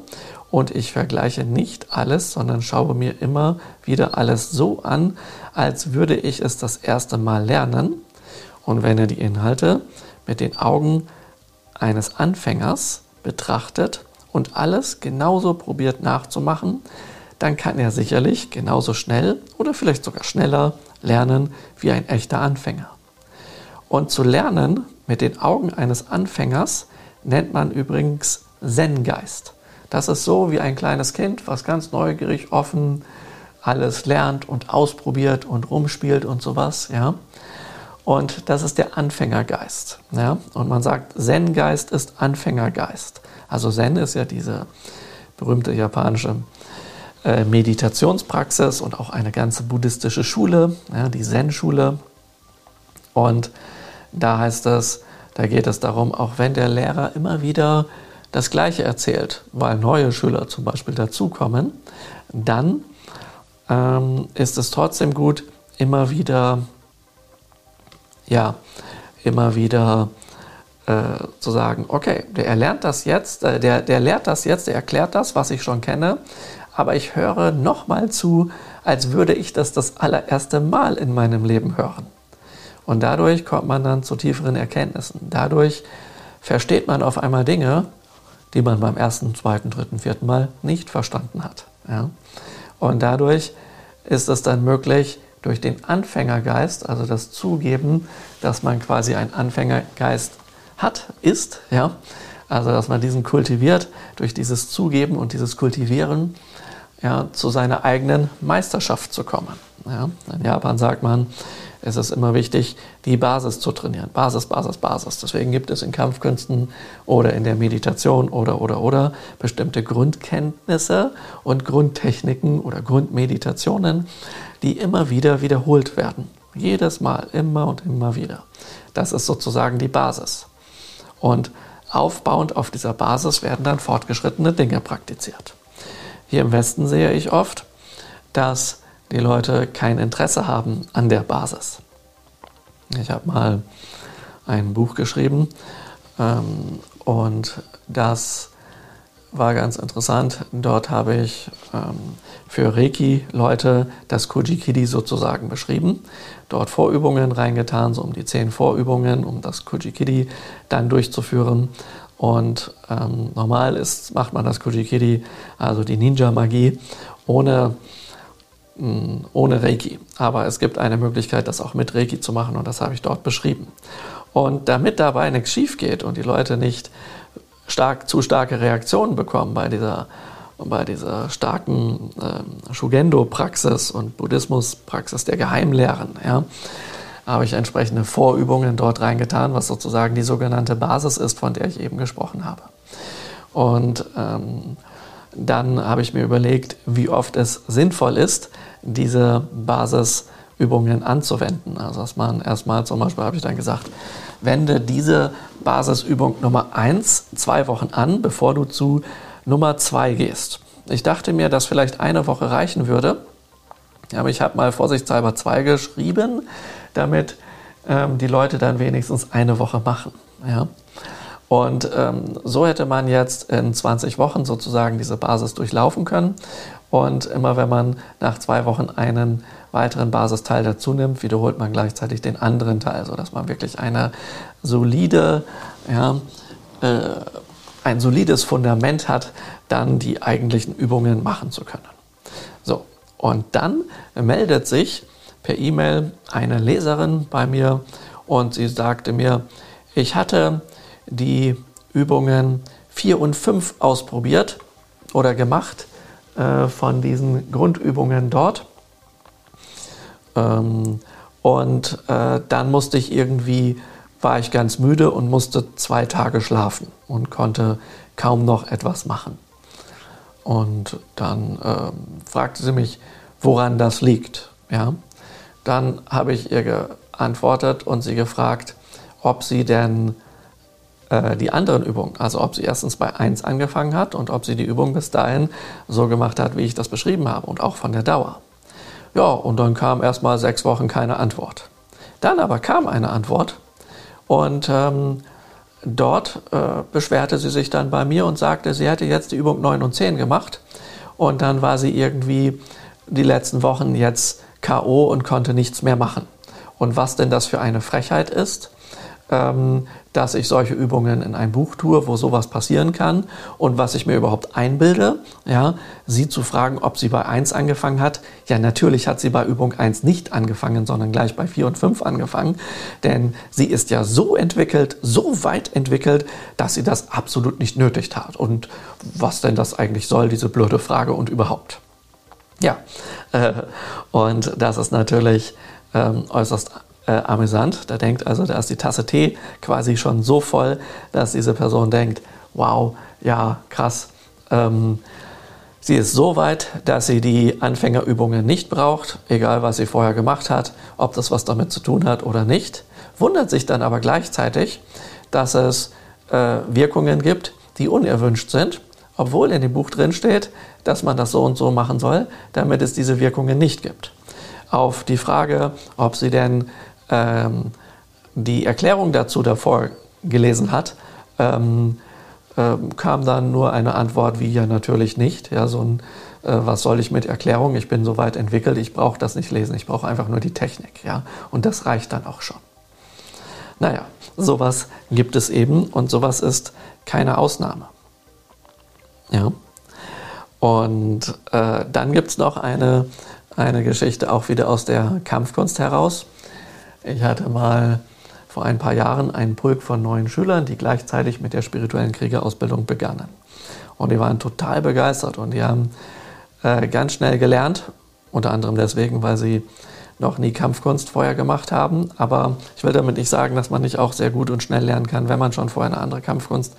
und ich vergleiche nicht alles, sondern schaue mir immer wieder alles so an, als würde ich es das erste Mal lernen. Und wenn er die Inhalte mit den Augen eines Anfängers betrachtet und alles genauso probiert nachzumachen, dann kann er sicherlich genauso schnell oder vielleicht sogar schneller lernen wie ein echter Anfänger. Und zu lernen mit den Augen eines Anfängers nennt man übrigens Zen-Geist. Das ist so wie ein kleines Kind, was ganz neugierig, offen, alles lernt und ausprobiert und rumspielt und sowas, ja. Und das ist der Anfängergeist. Ja? Und man sagt, Zen-Geist ist Anfängergeist. Also Zen ist ja diese berühmte japanische äh, Meditationspraxis und auch eine ganze buddhistische Schule, ja, die Zen-Schule. Und da heißt es, da geht es darum, auch wenn der Lehrer immer wieder das Gleiche erzählt, weil neue Schüler zum Beispiel dazukommen, dann ähm, ist es trotzdem gut, immer wieder, ja, immer wieder äh, zu sagen, okay, der lernt das jetzt, äh, der, der lehrt das jetzt, der erklärt das, was ich schon kenne, aber ich höre nochmal zu, als würde ich das das allererste Mal in meinem Leben hören. Und dadurch kommt man dann zu tieferen Erkenntnissen. Dadurch versteht man auf einmal Dinge, die man beim ersten, zweiten, dritten, vierten Mal nicht verstanden hat. Ja? Und dadurch ist es dann möglich, durch den Anfängergeist, also das Zugeben, dass man quasi einen Anfängergeist hat, ist, ja, also dass man diesen kultiviert, durch dieses Zugeben und dieses Kultivieren, ja, zu seiner eigenen Meisterschaft zu kommen. Ja. In Japan sagt man, es ist immer wichtig, die Basis zu trainieren. Basis, Basis, Basis. Deswegen gibt es in Kampfkünsten oder in der Meditation oder, oder, oder bestimmte Grundkenntnisse und Grundtechniken oder Grundmeditationen, die immer wieder wiederholt werden. Jedes Mal, immer und immer wieder. Das ist sozusagen die Basis. Und aufbauend auf dieser Basis werden dann fortgeschrittene Dinge praktiziert. Hier im Westen sehe ich oft, dass die Leute kein Interesse haben an der Basis. Ich habe mal ein Buch geschrieben ähm, und das war ganz interessant. Dort habe ich ähm, für Reiki-Leute das Kujikidi sozusagen beschrieben. Dort Vorübungen reingetan, so um die zehn Vorübungen, um das Kujikidi dann durchzuführen. Und ähm, normal ist, macht man das Kujikidi, also die Ninja-Magie, ohne hm, ohne Reiki. Aber es gibt eine Möglichkeit, das auch mit Reiki zu machen und das habe ich dort beschrieben. Und damit dabei nichts schief geht und die Leute nicht stark, zu starke Reaktionen bekommen bei dieser, bei dieser starken äh, Shugendo-Praxis und Buddhismus-Praxis der Geheimlehren, ja, habe ich entsprechende Vorübungen dort reingetan, was sozusagen die sogenannte Basis ist, von der ich eben gesprochen habe. Und ähm, dann habe ich mir überlegt, wie oft es sinnvoll ist, diese Basisübungen anzuwenden. Also dass man erstmal zum Beispiel, habe ich dann gesagt, wende diese Basisübung Nummer 1 zwei Wochen an, bevor du zu Nummer 2 gehst. Ich dachte mir, dass vielleicht eine Woche reichen würde, aber ich habe mal vorsichtshalber zwei geschrieben, damit ähm, die Leute dann wenigstens eine Woche machen. Ja? Und ähm, so hätte man jetzt in 20 Wochen sozusagen diese Basis durchlaufen können. Und immer wenn man nach zwei Wochen einen weiteren Basisteil dazu nimmt, wiederholt man gleichzeitig den anderen Teil, sodass man wirklich eine solide, ja, äh, ein solides Fundament hat, dann die eigentlichen Übungen machen zu können. So, und dann meldet sich per E-Mail eine Leserin bei mir und sie sagte mir, ich hatte die Übungen 4 und 5 ausprobiert oder gemacht äh, von diesen Grundübungen dort. Ähm, und äh, dann musste ich irgendwie, war ich ganz müde und musste zwei Tage schlafen und konnte kaum noch etwas machen. Und dann äh, fragte sie mich, woran das liegt. Ja? Dann habe ich ihr geantwortet und sie gefragt, ob sie denn äh, die anderen Übungen. Also ob sie erstens bei 1 angefangen hat und ob sie die Übung bis dahin so gemacht hat, wie ich das beschrieben habe und auch von der Dauer. Ja, und dann kam erstmal sechs Wochen keine Antwort. Dann aber kam eine Antwort und ähm, dort äh, beschwerte sie sich dann bei mir und sagte, sie hätte jetzt die Übung 9 und 10 gemacht und dann war sie irgendwie die letzten Wochen jetzt KO und konnte nichts mehr machen. Und was denn das für eine Frechheit ist, dass ich solche Übungen in ein Buch tue, wo sowas passieren kann und was ich mir überhaupt einbilde, ja, sie zu fragen, ob sie bei 1 angefangen hat. Ja, natürlich hat sie bei Übung 1 nicht angefangen, sondern gleich bei 4 und 5 angefangen, denn sie ist ja so entwickelt, so weit entwickelt, dass sie das absolut nicht nötig hat. Und was denn das eigentlich soll, diese blöde Frage und überhaupt. Ja, äh, und das ist natürlich ähm, äußerst äh, amüsant. Da denkt also, da ist die Tasse Tee quasi schon so voll, dass diese Person denkt, wow, ja, krass. Ähm, sie ist so weit, dass sie die Anfängerübungen nicht braucht, egal was sie vorher gemacht hat, ob das was damit zu tun hat oder nicht. Wundert sich dann aber gleichzeitig, dass es äh, Wirkungen gibt, die unerwünscht sind, obwohl in dem Buch drin steht, dass man das so und so machen soll, damit es diese Wirkungen nicht gibt. Auf die Frage, ob sie denn ähm, die Erklärung dazu davor gelesen hat, ähm, äh, kam dann nur eine Antwort wie ja natürlich nicht. Ja, so ein äh, was soll ich mit Erklärung? Ich bin so weit entwickelt, ich brauche das nicht lesen, ich brauche einfach nur die Technik. Ja? Und das reicht dann auch schon. Naja, sowas gibt es eben und sowas ist keine Ausnahme. Ja. Und äh, dann gibt es noch eine, eine Geschichte auch wieder aus der Kampfkunst heraus. Ich hatte mal vor ein paar Jahren einen Pulk von neuen Schülern, die gleichzeitig mit der spirituellen Kriegerausbildung begannen. Und die waren total begeistert und die haben äh, ganz schnell gelernt, unter anderem deswegen, weil sie noch nie Kampfkunst vorher gemacht haben. Aber ich will damit nicht sagen, dass man nicht auch sehr gut und schnell lernen kann, wenn man schon vorher eine andere Kampfkunst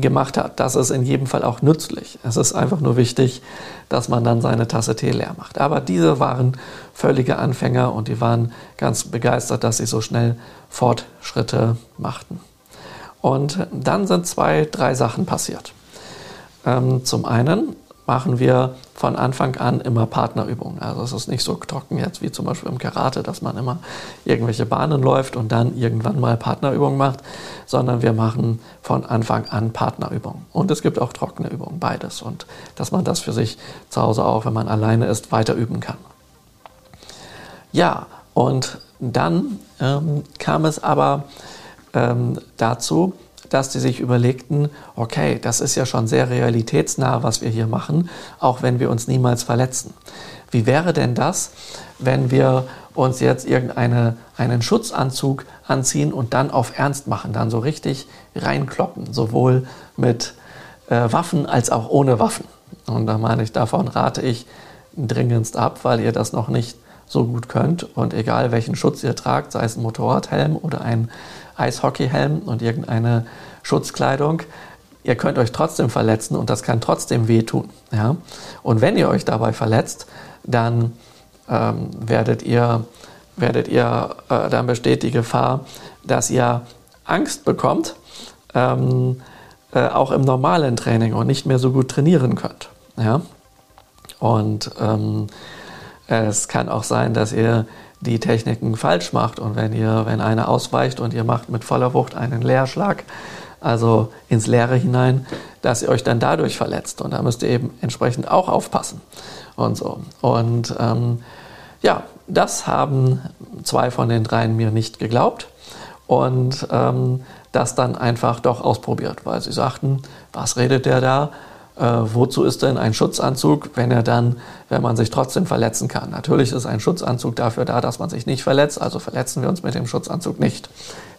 gemacht hat. Das ist in jedem Fall auch nützlich. Es ist einfach nur wichtig, dass man dann seine Tasse Tee leer macht. Aber diese waren völlige Anfänger und die waren ganz begeistert, dass sie so schnell Fortschritte machten. Und dann sind zwei, drei Sachen passiert. Ähm, zum einen machen wir von Anfang an immer Partnerübungen. Also es ist nicht so trocken jetzt wie zum Beispiel im Karate, dass man immer irgendwelche Bahnen läuft und dann irgendwann mal Partnerübungen macht, sondern wir machen von Anfang an Partnerübungen. Und es gibt auch trockene Übungen, beides. Und dass man das für sich zu Hause auch, wenn man alleine ist, weiter üben kann. Ja, und dann ähm, kam es aber ähm, dazu, dass die sich überlegten, okay, das ist ja schon sehr realitätsnah, was wir hier machen, auch wenn wir uns niemals verletzen. Wie wäre denn das, wenn wir uns jetzt irgendeinen einen Schutzanzug anziehen und dann auf Ernst machen, dann so richtig reinkloppen, sowohl mit äh, Waffen als auch ohne Waffen. Und da meine ich, davon rate ich dringendst ab, weil ihr das noch nicht so gut könnt. Und egal welchen Schutz ihr tragt, sei es ein Motorradhelm oder ein Eishockeyhelm und irgendeine Schutzkleidung, ihr könnt euch trotzdem verletzen und das kann trotzdem wehtun. Ja? Und wenn ihr euch dabei verletzt, dann ähm, werdet ihr, werdet ihr äh, dann besteht die Gefahr, dass ihr Angst bekommt, ähm, äh, auch im normalen Training und nicht mehr so gut trainieren könnt. Ja? Und ähm, es kann auch sein, dass ihr die Techniken falsch macht und wenn ihr, wenn einer ausweicht und ihr macht mit voller Wucht einen Leerschlag, also ins Leere hinein, dass ihr euch dann dadurch verletzt. Und da müsst ihr eben entsprechend auch aufpassen und so. Und ähm, ja, das haben zwei von den dreien mir nicht geglaubt und ähm, das dann einfach doch ausprobiert, weil sie sagten, was redet der da? Äh, wozu ist denn ein Schutzanzug, wenn er dann, wenn man sich trotzdem verletzen kann? Natürlich ist ein Schutzanzug dafür da, dass man sich nicht verletzt, also verletzen wir uns mit dem Schutzanzug nicht.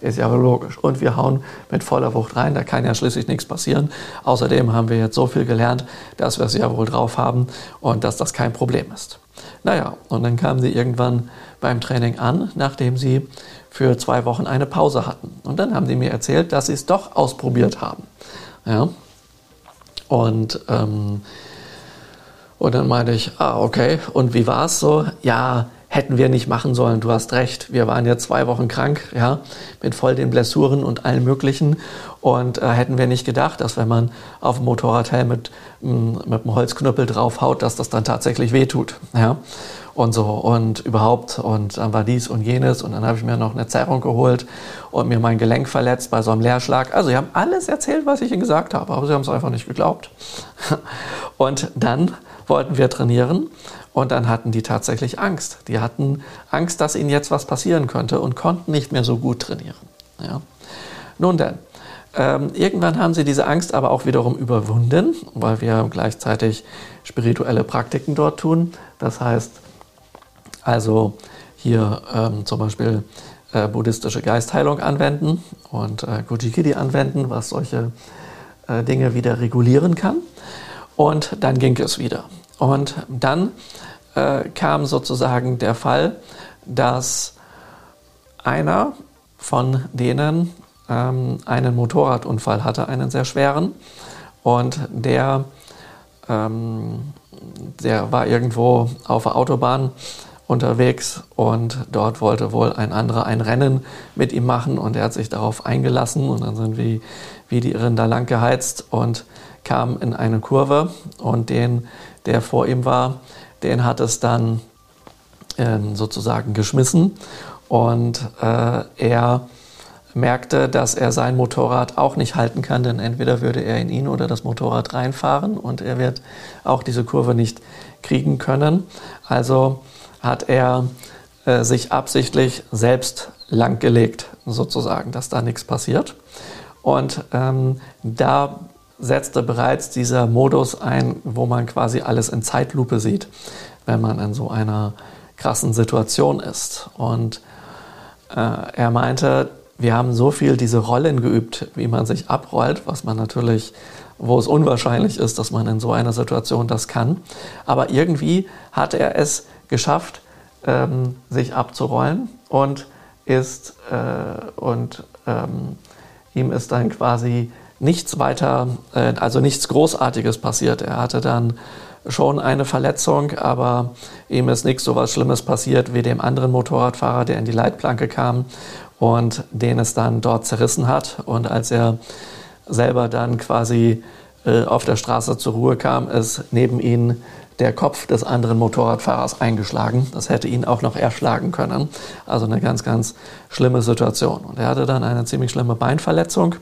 Ist ja logisch. Und wir hauen mit voller Wucht rein, da kann ja schließlich nichts passieren. Außerdem haben wir jetzt so viel gelernt, dass wir es ja wohl drauf haben und dass das kein Problem ist. Naja, und dann kamen sie irgendwann beim Training an, nachdem sie für zwei Wochen eine Pause hatten. Und dann haben sie mir erzählt, dass sie es doch ausprobiert haben. Ja, und, ähm, und dann meinte ich, ah, okay, und wie war es so? Ja, hätten wir nicht machen sollen, du hast recht. Wir waren jetzt zwei Wochen krank, ja, mit voll den Blessuren und allem Möglichen. Und äh, hätten wir nicht gedacht, dass wenn man auf dem Motorradhelm mit, mm, mit einem Holzknüppel draufhaut, dass das dann tatsächlich wehtut. Ja und so und überhaupt und dann war dies und jenes und dann habe ich mir noch eine Zerrung geholt und mir mein Gelenk verletzt bei so einem Leerschlag. Also sie haben alles erzählt, was ich ihnen gesagt habe, aber sie haben es einfach nicht geglaubt. *laughs* Und dann wollten wir trainieren und dann hatten die tatsächlich Angst. Die hatten Angst, dass ihnen jetzt was passieren könnte und konnten nicht mehr so gut trainieren. Ja. Nun denn, ähm, irgendwann haben sie diese Angst aber auch wiederum überwunden, weil wir gleichzeitig spirituelle Praktiken dort tun. Das heißt, also hier ähm, zum Beispiel äh, buddhistische Geistheilung anwenden und äh, Kujikidi anwenden, was solche äh, Dinge wieder regulieren kann. Und dann ging es wieder. und dann äh, kam sozusagen der Fall, dass einer von denen ähm, einen Motorradunfall hatte, einen sehr schweren. Und der, ähm, der war irgendwo auf der Autobahn unterwegs und dort wollte wohl ein anderer ein Rennen mit ihm machen und er hat sich darauf eingelassen und dann sind wir wie die Irren da lang geheizt und kam in eine Kurve und den, der vor ihm war, den hat es dann äh, sozusagen geschmissen und äh, er merkte, dass er sein Motorrad auch nicht halten kann, denn entweder würde er in ihn oder das Motorrad reinfahren und er wird auch diese Kurve nicht kriegen können. Also hat er äh, sich absichtlich selbst langgelegt, sozusagen, dass da nichts passiert. Und ähm, da setzte bereits dieser Modus ein, wo man quasi alles in Zeitlupe sieht, wenn man in so einer krassen Situation ist. Und äh, er meinte, wir haben so viel diese Rollen geübt, wie man sich abrollt, was man natürlich, wo es unwahrscheinlich ist, dass man in so einer Situation das kann. Aber irgendwie hat er es geschafft, ähm, sich abzurollen und ist äh, und ähm, ihm ist dann quasi nichts weiter, äh, also nichts Großartiges passiert. Er hatte dann schon eine Verletzung, aber ihm ist nichts so was Schlimmes passiert wie dem anderen Motorradfahrer, der in die Leitplanke kam und den es dann dort zerrissen hat. Und als er selber dann quasi äh, auf der Straße zur Ruhe kam, ist neben ihn der Kopf des anderen Motorradfahrers eingeschlagen. Das hätte ihn auch noch erschlagen können. Also eine ganz, ganz schlimme Situation. Und er hatte dann eine ziemlich schlimme Beinverletzung,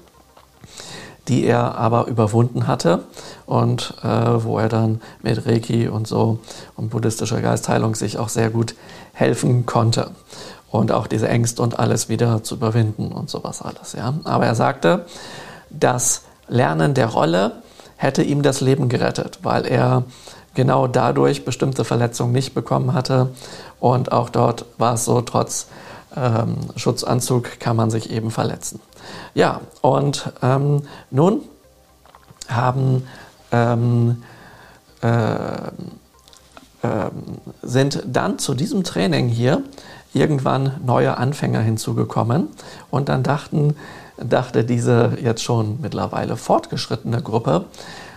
die er aber überwunden hatte und äh, wo er dann mit Reiki und so und buddhistischer Geistheilung sich auch sehr gut helfen konnte und auch diese Ängste und alles wieder zu überwinden und sowas alles. Ja. Aber er sagte, das Lernen der Rolle hätte ihm das Leben gerettet, weil er genau dadurch bestimmte Verletzungen nicht bekommen hatte. Und auch dort war es so, trotz ähm, Schutzanzug kann man sich eben verletzen. Ja, und ähm, nun haben ähm, äh, sind dann zu diesem Training hier irgendwann neue Anfänger hinzugekommen und dann dachten, dachte diese jetzt schon mittlerweile fortgeschrittene Gruppe,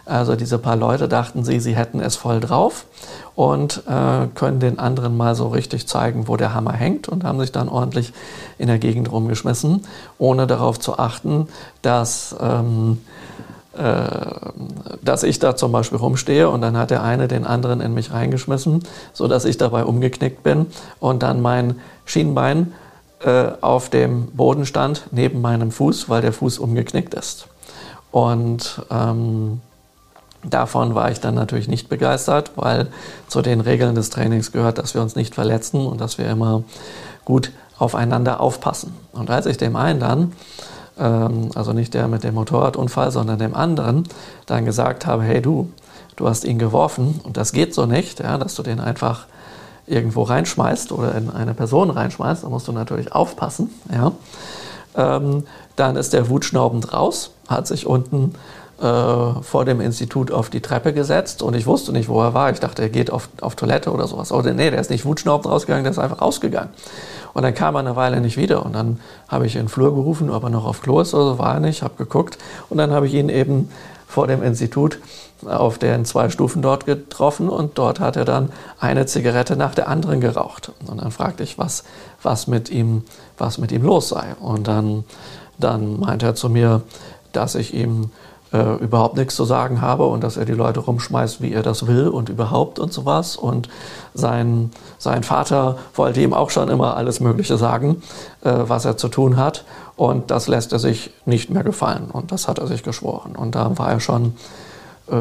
also diese paar Leute dachten sie, sie hätten es voll drauf und äh, können den anderen mal so richtig zeigen, wo der Hammer hängt und haben sich dann ordentlich in der Gegend rumgeschmissen, ohne darauf zu achten, dass ähm, äh, dass ich da zum Beispiel rumstehe und dann hat der eine den anderen in mich reingeschmissen, sodass ich dabei umgeknickt bin und dann mein Schienbein äh, auf dem Boden stand, neben meinem Fuß, weil der Fuß umgeknickt ist. Und ähm, davon war ich dann natürlich nicht begeistert, weil zu den Regeln des Trainings gehört, dass wir uns nicht verletzen und dass wir immer gut aufeinander aufpassen. Und als ich dem einen dann ähm, also nicht der mit dem Motorradunfall, sondern dem anderen, dann gesagt habe, hey du, du hast ihn geworfen und das geht so nicht, ja, dass du den einfach irgendwo reinschmeißt oder in eine Person reinschmeißt, da musst du natürlich aufpassen. Ja. Ähm, dann ist der wutschnaubend raus, hat sich unten äh, vor dem Institut auf die Treppe gesetzt und ich wusste nicht, wo er war. Ich dachte, er geht auf, auf Toilette oder sowas. Oder nee, der ist nicht wutschnaubend rausgegangen, der ist einfach rausgegangen. Und dann kam er eine Weile nicht wieder und dann habe ich in den Flur gerufen, ob er noch auf Klo ist oder so, war er nicht, habe geguckt und dann habe ich ihn eben vor dem Institut auf den zwei Stufen dort getroffen und dort hat er dann eine Zigarette nach der anderen geraucht. Und dann fragte ich, was, was, mit, ihm, was mit ihm los sei. Und dann, dann meinte er zu mir, dass ich ihm äh, überhaupt nichts zu sagen habe und dass er die Leute rumschmeißt, wie er das will und überhaupt und sowas. Und sein, sein Vater wollte ihm auch schon immer alles Mögliche sagen, äh, was er zu tun hat. Und das lässt er sich nicht mehr gefallen. Und das hat er sich geschworen. Und da war er schon, äh,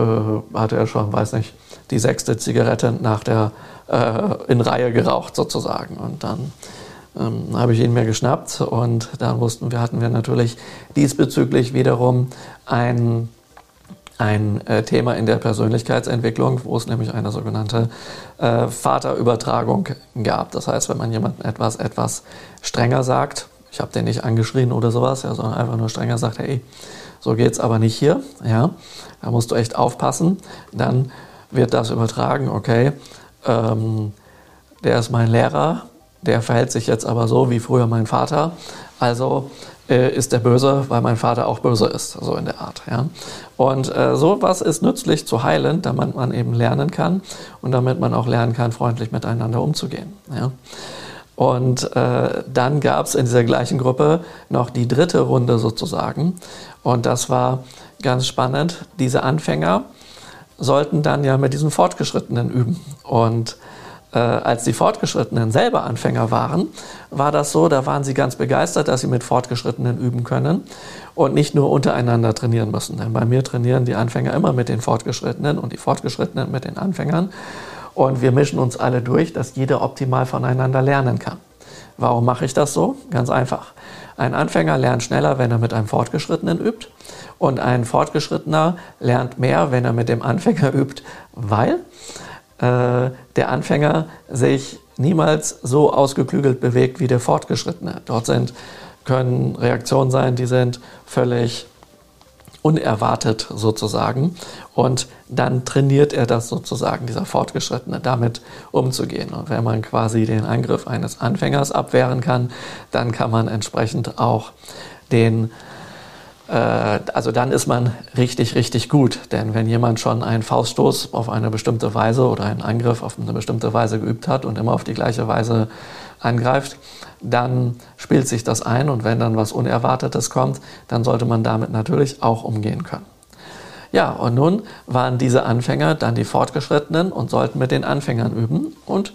hatte er schon, weiß nicht, die sechste Zigarette nach der, äh, in Reihe geraucht sozusagen. Und dann ähm, habe ich ihn mir geschnappt und dann wussten wir, hatten wir natürlich diesbezüglich wiederum ein, ein äh, Thema in der Persönlichkeitsentwicklung, wo es nämlich eine sogenannte äh, Vaterübertragung gab. Das heißt, wenn man jemandem etwas etwas strenger sagt, ich habe den nicht angeschrien oder sowas, ja, sondern einfach nur strenger sagt, hey, so geht's aber nicht hier, ja, da musst du echt aufpassen, dann wird das übertragen, okay, ähm, der ist mein Lehrer, der verhält sich jetzt aber so wie früher mein Vater, also äh, ist der böse, weil mein Vater auch böse ist, so in der Art. Ja. Und äh, sowas ist nützlich zu heilen, damit man eben lernen kann und damit man auch lernen kann, freundlich miteinander umzugehen. Ja. Und äh, dann gab es in dieser gleichen Gruppe noch die dritte Runde sozusagen. Und das war ganz spannend. Diese Anfänger sollten dann ja mit diesen Fortgeschrittenen üben. Und äh, als die Fortgeschrittenen selber Anfänger waren, war das so, da waren sie ganz begeistert, dass sie mit Fortgeschrittenen üben können und nicht nur untereinander trainieren müssen. Denn bei mir trainieren die Anfänger immer mit den Fortgeschrittenen und die Fortgeschrittenen mit den Anfängern. Und wir mischen uns alle durch, dass jeder optimal voneinander lernen kann. Warum mache ich das so? Ganz einfach. Ein Anfänger lernt schneller, wenn er mit einem Fortgeschrittenen übt. Und ein Fortgeschrittener lernt mehr, wenn er mit dem Anfänger *laughs* übt, weil äh, der Anfänger sich niemals so ausgeklügelt bewegt wie der Fortgeschrittene. Dort sind, können Reaktionen sein, die sind völlig unerwartet sozusagen. Und dann trainiert er das sozusagen, dieser Fortgeschrittene, damit umzugehen. Und wenn man quasi den Angriff eines Anfängers abwehren kann, dann kann man entsprechend auch den also dann ist man richtig, richtig gut. Denn wenn jemand schon einen Fauststoß auf eine bestimmte Weise oder einen Angriff auf eine bestimmte Weise geübt hat und immer auf die gleiche Weise angreift, dann spielt sich das ein und wenn dann was Unerwartetes kommt, dann sollte man damit natürlich auch umgehen können. Ja, und nun waren diese Anfänger dann die Fortgeschrittenen und sollten mit den Anfängern üben und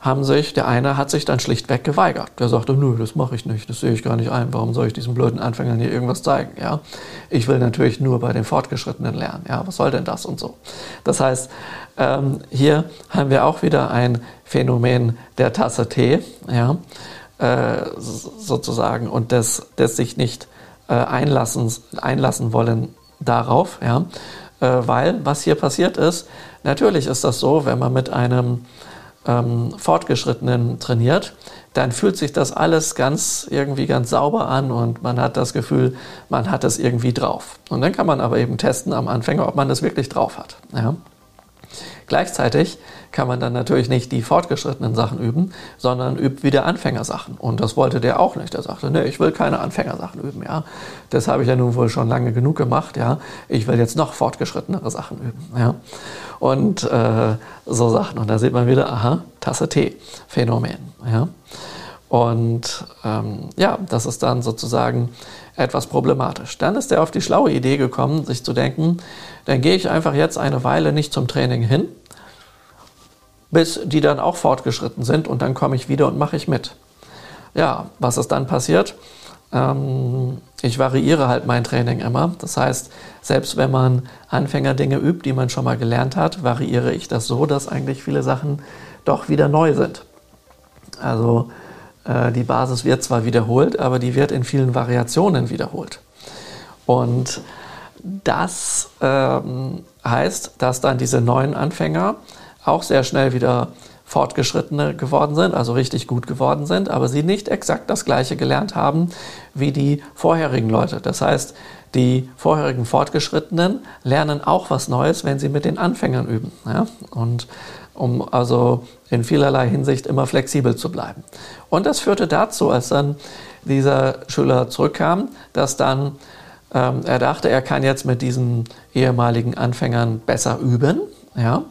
haben sich, der eine hat sich dann schlichtweg geweigert. Der sagte, nö, das mache ich nicht, das sehe ich gar nicht ein. Warum soll ich diesen blöden Anfängern hier irgendwas zeigen? Ja, ich will natürlich nur bei den Fortgeschrittenen lernen. Ja, was soll denn das und so? Das heißt, ähm, hier haben wir auch wieder ein Phänomen der Tasse Tee, ja, äh, sozusagen, und des, des sich nicht äh, einlassen, einlassen wollen darauf, ja, äh, weil was hier passiert ist, natürlich ist das so, wenn man mit einem ähm, Fortgeschrittenen trainiert, dann fühlt sich das alles ganz irgendwie ganz sauber an und man hat das Gefühl, man hat es irgendwie drauf. Und dann kann man aber eben testen am Anfänger, ob man das wirklich drauf hat. Ja. Gleichzeitig kann man dann natürlich nicht die fortgeschrittenen Sachen üben, sondern übt wieder Anfängersachen. Und das wollte der auch nicht. Er sagte, nee, ich will keine Anfängersachen üben, ja. Das habe ich ja nun wohl schon lange genug gemacht, ja. Ich will jetzt noch fortgeschrittenere Sachen üben, ja. Und äh, so Sachen. Und da sieht man wieder, aha, Tasse Tee, Phänomen, ja. Und ähm, ja, das ist dann sozusagen etwas problematisch. Dann ist er auf die schlaue Idee gekommen, sich zu denken, dann gehe ich einfach jetzt eine Weile nicht zum Training hin, bis die dann auch fortgeschritten sind und dann komme ich wieder und mache ich mit. Ja, was ist dann passiert? Ähm, ich variiere halt mein Training immer. Das heißt, selbst wenn man Anfängerdinge übt, die man schon mal gelernt hat, variiere ich das so, dass eigentlich viele Sachen doch wieder neu sind. Also äh, die Basis wird zwar wiederholt, aber die wird in vielen Variationen wiederholt. Und das ähm, heißt, dass dann diese neuen Anfänger auch sehr schnell wieder Fortgeschrittene geworden sind, also richtig gut geworden sind, aber sie nicht exakt das gleiche gelernt haben wie die vorherigen Leute. Das heißt, die vorherigen Fortgeschrittenen lernen auch was Neues, wenn sie mit den Anfängern üben. Ja? Und um also in vielerlei Hinsicht immer flexibel zu bleiben. Und das führte dazu, als dann dieser Schüler zurückkam, dass dann ähm, er dachte, er kann jetzt mit diesen ehemaligen Anfängern besser üben. Ja?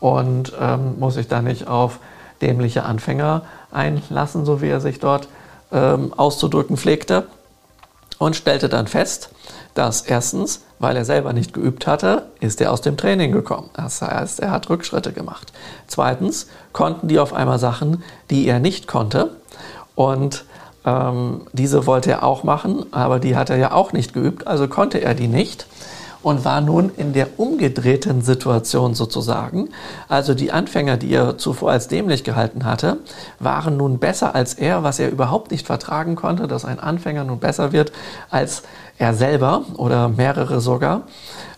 Und ähm, muss sich da nicht auf dämliche Anfänger einlassen, so wie er sich dort ähm, auszudrücken pflegte. Und stellte dann fest, dass erstens, weil er selber nicht geübt hatte, ist er aus dem Training gekommen. Das heißt, er hat Rückschritte gemacht. Zweitens konnten die auf einmal Sachen, die er nicht konnte. Und ähm, diese wollte er auch machen, aber die hat er ja auch nicht geübt, also konnte er die nicht und war nun in der umgedrehten Situation sozusagen. Also die Anfänger, die er zuvor als dämlich gehalten hatte, waren nun besser als er, was er überhaupt nicht vertragen konnte, dass ein Anfänger nun besser wird als er selber oder mehrere sogar,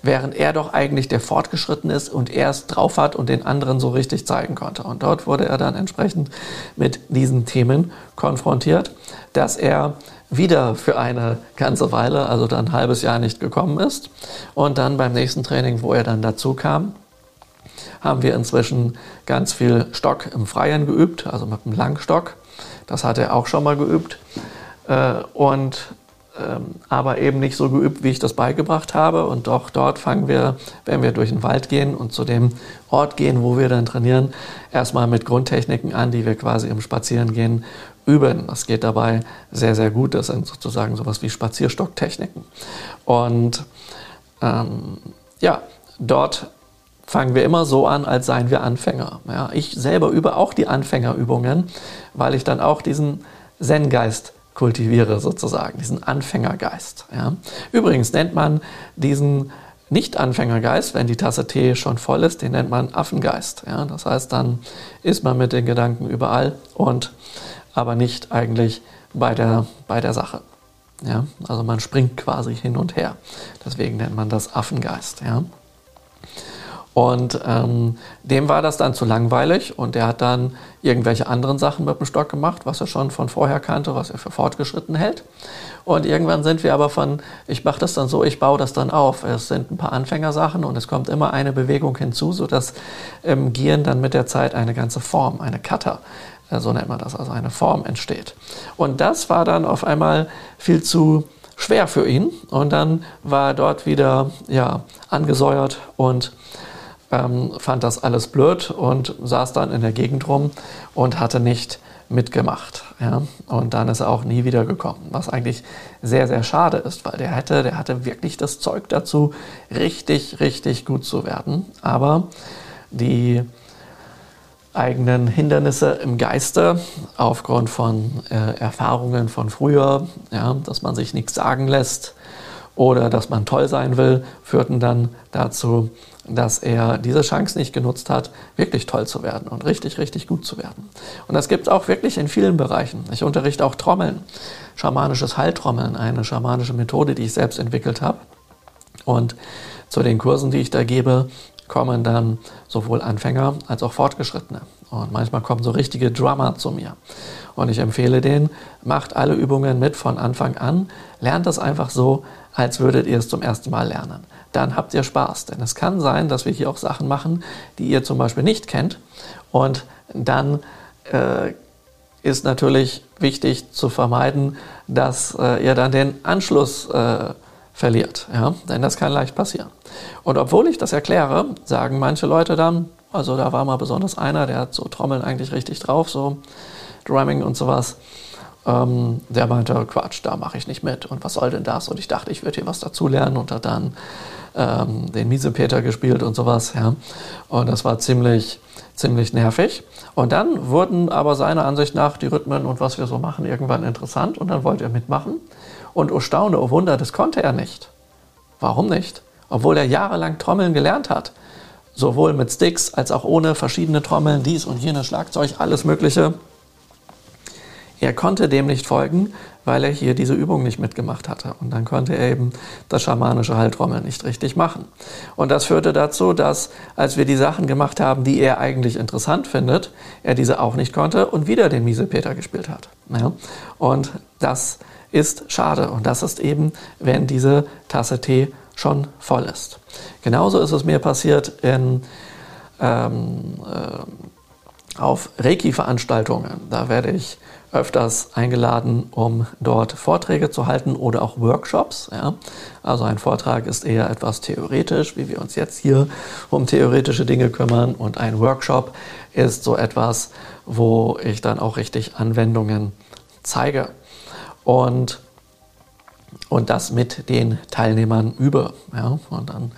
während er doch eigentlich der Fortgeschritten ist und er es drauf hat und den anderen so richtig zeigen konnte. Und dort wurde er dann entsprechend mit diesen Themen konfrontiert, dass er wieder für eine ganze Weile, also dann ein halbes Jahr nicht gekommen ist. Und dann beim nächsten Training, wo er dann dazu kam, haben wir inzwischen ganz viel Stock im Freien geübt, also mit einem Langstock. Das hat er auch schon mal geübt. Äh, und ähm, aber eben nicht so geübt, wie ich das beigebracht habe. Und auch dort fangen wir, wenn wir durch den Wald gehen und zu dem Ort gehen, wo wir dann trainieren, erstmal mit Grundtechniken an, die wir quasi im Spazierengehen üben. Das geht dabei sehr, sehr gut. Das sind sozusagen sowas wie Spazierstocktechniken. Und ähm, ja, dort fangen wir immer so an, als seien wir Anfänger. Ja, ich selber übe auch die Anfängerübungen, weil ich dann auch diesen Zen-Geist kultiviere sozusagen, diesen Anfängergeist. Ja. Übrigens nennt man diesen Nicht-Anfängergeist, wenn die Tasse Tee schon voll ist, den nennt man Affengeist. Ja. Das heißt, dann ist man mit den Gedanken überall und aber nicht eigentlich bei der, bei der Sache. Ja. Also man springt quasi hin und her. Deswegen nennt man das Affengeist. Ja. Und ähm, dem war das dann zu langweilig und der hat dann irgendwelche anderen Sachen mit dem Stock gemacht, was er schon von vorher kannte, was er für fortgeschritten hält. Und irgendwann sind wir aber von, ich mache das dann so, ich baue das dann auf. Es sind ein paar Anfängersachen und es kommt immer eine Bewegung hinzu, sodass im Gieren dann mit der Zeit eine ganze Form, eine Cutter, so nennt man das, also eine Form entsteht. Und das war dann auf einmal viel zu schwer für ihn und dann war er dort wieder ja, angesäuert und ähm, fand das alles blöd und saß dann in der Gegend rum und hatte nicht mitgemacht. Ja? Und dann ist er auch nie wieder gekommen, was eigentlich sehr, sehr schade ist, weil der hätte, der hatte wirklich das Zeug dazu, richtig, richtig gut zu werden. Aber die eigenen Hindernisse im Geiste aufgrund von äh, Erfahrungen von früher, ja, dass man sich nichts sagen lässt oder dass man toll sein will, führten dann dazu, dass er diese Chance nicht genutzt hat, wirklich toll zu werden und richtig, richtig gut zu werden. Und das gibt es auch wirklich in vielen Bereichen. Ich unterrichte auch Trommeln, schamanisches Heiltrommeln, eine schamanische Methode, die ich selbst entwickelt habe. Und zu den Kursen, die ich da gebe, kommen dann sowohl Anfänger als auch Fortgeschrittene. Und manchmal kommen so richtige Drummer zu mir. Und ich empfehle denen, macht alle Übungen mit von Anfang an, lernt das einfach so, als würdet ihr es zum ersten Mal lernen dann habt ihr Spaß. Denn es kann sein, dass wir hier auch Sachen machen, die ihr zum Beispiel nicht kennt. Und dann äh, ist natürlich wichtig zu vermeiden, dass äh, ihr dann den Anschluss äh, verliert. Ja? Denn das kann leicht passieren. Und obwohl ich das erkläre, sagen manche Leute dann, also da war mal besonders einer, der hat so Trommeln eigentlich richtig drauf, so Drumming und sowas. Ähm, der meinte, Quatsch, da mache ich nicht mit. Und was soll denn das? Und ich dachte, ich würde hier was dazulernen und hat dann ähm, den Miesepeter gespielt und sowas. Ja. Und das war ziemlich, ziemlich nervig. Und dann wurden aber seiner Ansicht nach die Rhythmen und was wir so machen irgendwann interessant und dann wollte er mitmachen. Und oh Staune, oh Wunder, das konnte er nicht. Warum nicht? Obwohl er jahrelang Trommeln gelernt hat. Sowohl mit Sticks als auch ohne verschiedene Trommeln, dies und jenes Schlagzeug, alles Mögliche. Er konnte dem nicht folgen, weil er hier diese Übung nicht mitgemacht hatte. Und dann konnte er eben das schamanische Haltrommel nicht richtig machen. Und das führte dazu, dass als wir die Sachen gemacht haben, die er eigentlich interessant findet, er diese auch nicht konnte und wieder den Miesepeter gespielt hat. Ja? Und das ist schade. Und das ist eben, wenn diese Tasse Tee schon voll ist. Genauso ist es mir passiert in ähm, äh, auf Reiki-Veranstaltungen. Da werde ich öfters eingeladen, um dort Vorträge zu halten oder auch Workshops. Ja. Also ein Vortrag ist eher etwas theoretisch, wie wir uns jetzt hier um theoretische Dinge kümmern. Und ein Workshop ist so etwas, wo ich dann auch richtig Anwendungen zeige. Und, und das mit den Teilnehmern übe. Ja. Und dann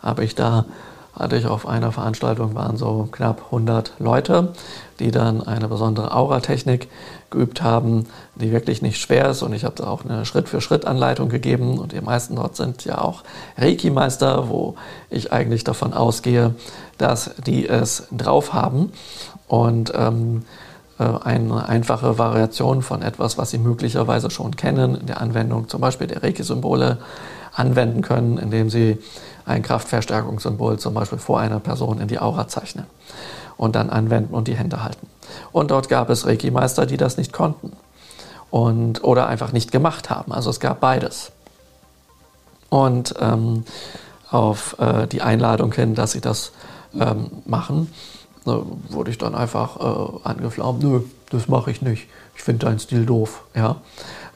habe ich da hatte ich auf einer Veranstaltung, waren so knapp 100 Leute, die dann eine besondere Auratechnik geübt haben, die wirklich nicht schwer ist. Und ich habe da auch eine Schritt-für-Schritt-Anleitung gegeben. Und die meisten dort sind ja auch Reiki-Meister, wo ich eigentlich davon ausgehe, dass die es drauf haben. Und ähm, äh, eine einfache Variation von etwas, was Sie möglicherweise schon kennen, in der Anwendung zum Beispiel der Reiki-Symbole anwenden können, indem Sie ein Kraftverstärkungssymbol zum Beispiel vor einer Person in die Aura zeichnen und dann anwenden und die Hände halten. Und dort gab es Reiki-Meister, die das nicht konnten und, oder einfach nicht gemacht haben. Also es gab beides. Und ähm, auf äh, die Einladung hin, dass sie das ähm, machen, äh, wurde ich dann einfach äh, angeflaumt, nö, das mache ich nicht. Ich finde deinen Stil doof. Ja?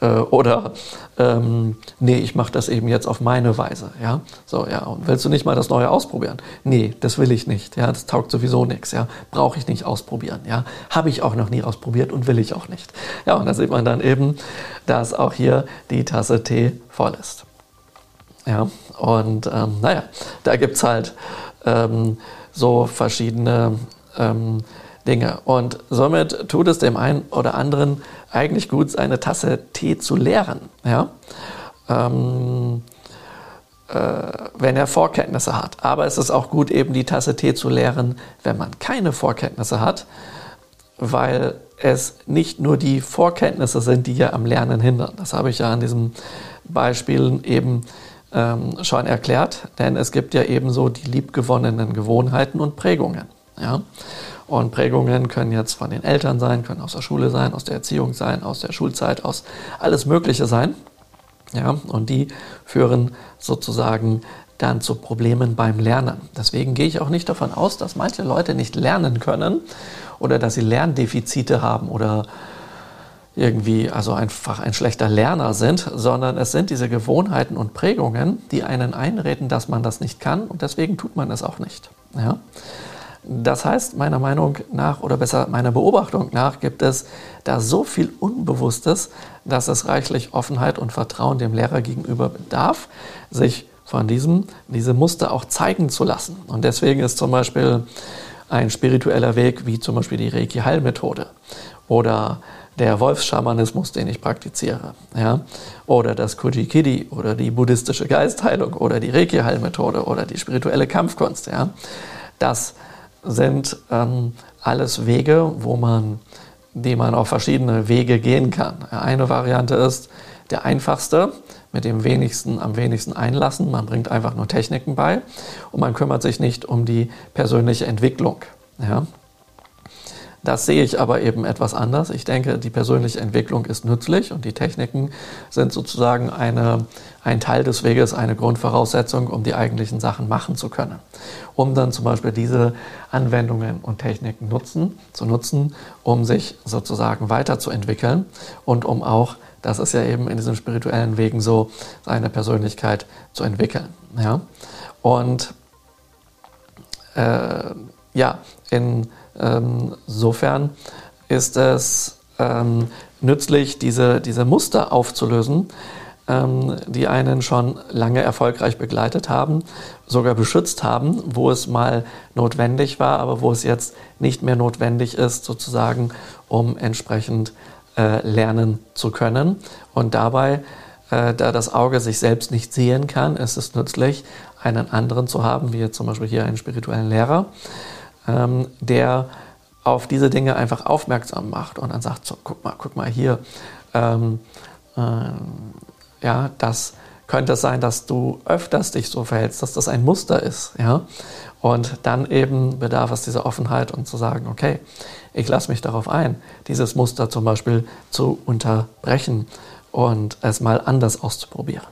Äh, oder ähm, nee, ich mache das eben jetzt auf meine Weise. Ja? So, ja, und willst du nicht mal das Neue ausprobieren? Nee, das will ich nicht. Ja? Das taugt sowieso nichts. Ja? Brauche ich nicht ausprobieren. Ja? Habe ich auch noch nie ausprobiert und will ich auch nicht. Ja, und da sieht man dann eben, dass auch hier die Tasse Tee voll ist. Ja, und ähm, naja, da gibt es halt ähm, so verschiedene ähm, Dinge. Und somit tut es dem einen oder anderen eigentlich gut, seine Tasse Tee zu leeren. Ja? Ähm, äh, wenn er Vorkenntnisse hat. Aber es ist auch gut, eben die Tasse Tee zu leeren, wenn man keine Vorkenntnisse hat, weil es nicht nur die Vorkenntnisse sind, die ja am Lernen hindern. Das habe ich ja an diesen Beispielen eben ähm, schon erklärt, denn es gibt ja ebenso die liebgewonnenen Gewohnheiten und Prägungen. Ja? Und Prägungen können jetzt von den Eltern sein, können aus der Schule sein, aus der Erziehung sein, aus der Schulzeit, aus alles Mögliche sein. Ja, und die führen sozusagen dann zu Problemen beim Lernen. Deswegen gehe ich auch nicht davon aus, dass manche Leute nicht lernen können oder dass sie Lerndefizite haben oder irgendwie also einfach ein schlechter Lerner sind, sondern es sind diese Gewohnheiten und Prägungen, die einen einreden, dass man das nicht kann und deswegen tut man es auch nicht. Ja? Das heißt, meiner Meinung nach oder besser meiner Beobachtung nach gibt es da so viel Unbewusstes, dass es reichlich Offenheit und Vertrauen dem Lehrer gegenüber bedarf, sich von diesem diese Muster auch zeigen zu lassen. Und deswegen ist zum Beispiel ein spiritueller Weg wie zum Beispiel die Reiki-Heilmethode oder der Wolfsschamanismus, den ich praktiziere, ja, oder das Kujikidi oder die buddhistische Geistheilung oder die Reiki-Heilmethode oder die spirituelle Kampfkunst, ja, das sind ähm, alles Wege, wo man, die man auf verschiedene Wege gehen kann. Eine Variante ist der einfachste, mit dem wenigsten, am wenigsten einlassen. Man bringt einfach nur Techniken bei und man kümmert sich nicht um die persönliche Entwicklung. Ja? Das sehe ich aber eben etwas anders. Ich denke, die persönliche Entwicklung ist nützlich und die Techniken sind sozusagen eine, ein Teil des Weges, eine Grundvoraussetzung, um die eigentlichen Sachen machen zu können. Um dann zum Beispiel diese Anwendungen und Techniken nutzen, zu nutzen, um sich sozusagen weiterzuentwickeln und um auch, das ist ja eben in diesen spirituellen Wegen so, seine Persönlichkeit zu entwickeln. Ja? Und äh, ja, in insofern ist es ähm, nützlich, diese, diese Muster aufzulösen, ähm, die einen schon lange erfolgreich begleitet haben, sogar beschützt haben, wo es mal notwendig war, aber wo es jetzt nicht mehr notwendig ist, sozusagen, um entsprechend äh, lernen zu können. Und dabei, äh, da das Auge sich selbst nicht sehen kann, ist es nützlich, einen anderen zu haben, wie jetzt zum Beispiel hier einen spirituellen Lehrer, ähm, der auf diese Dinge einfach aufmerksam macht und dann sagt, so, guck mal, guck mal hier, ähm, äh, ja, das könnte es sein, dass du öfters dich so verhältst, dass das ein Muster ist, ja. Und dann eben bedarf es dieser Offenheit und zu sagen, okay, ich lasse mich darauf ein, dieses Muster zum Beispiel zu unterbrechen und es mal anders auszuprobieren.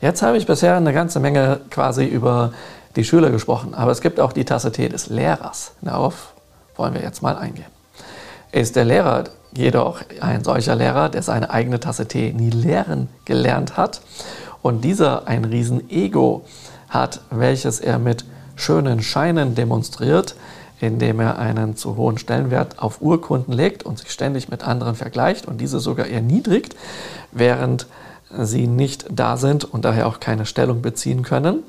Jetzt habe ich bisher eine ganze Menge quasi über die Schüler gesprochen, aber es gibt auch die Tasse Tee des Lehrers. Darauf wollen wir jetzt mal eingehen. Ist der Lehrer jedoch ein solcher Lehrer, der seine eigene Tasse Tee nie lehren gelernt hat und dieser ein Riesen-Ego hat, welches er mit schönen Scheinen demonstriert, indem er einen zu hohen Stellenwert auf Urkunden legt und sich ständig mit anderen vergleicht und diese sogar erniedrigt, während sie nicht da sind und daher auch keine Stellung beziehen können,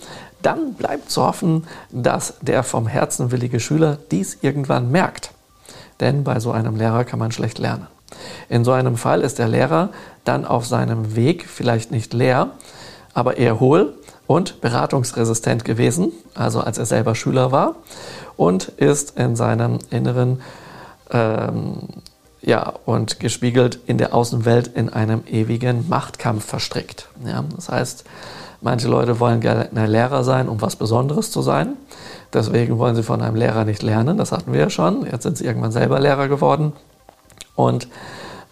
dann bleibt zu hoffen, dass der vom Herzen willige Schüler dies irgendwann merkt. Denn bei so einem Lehrer kann man schlecht lernen. In so einem Fall ist der Lehrer dann auf seinem Weg vielleicht nicht leer, aber eher hohl und beratungsresistent gewesen, also als er selber Schüler war, und ist in seinem Inneren ähm, ja, und gespiegelt in der Außenwelt in einem ewigen Machtkampf verstrickt. Ja, das heißt, manche Leute wollen gerne Lehrer sein, um was Besonderes zu sein. Deswegen wollen sie von einem Lehrer nicht lernen, das hatten wir ja schon. Jetzt sind sie irgendwann selber Lehrer geworden und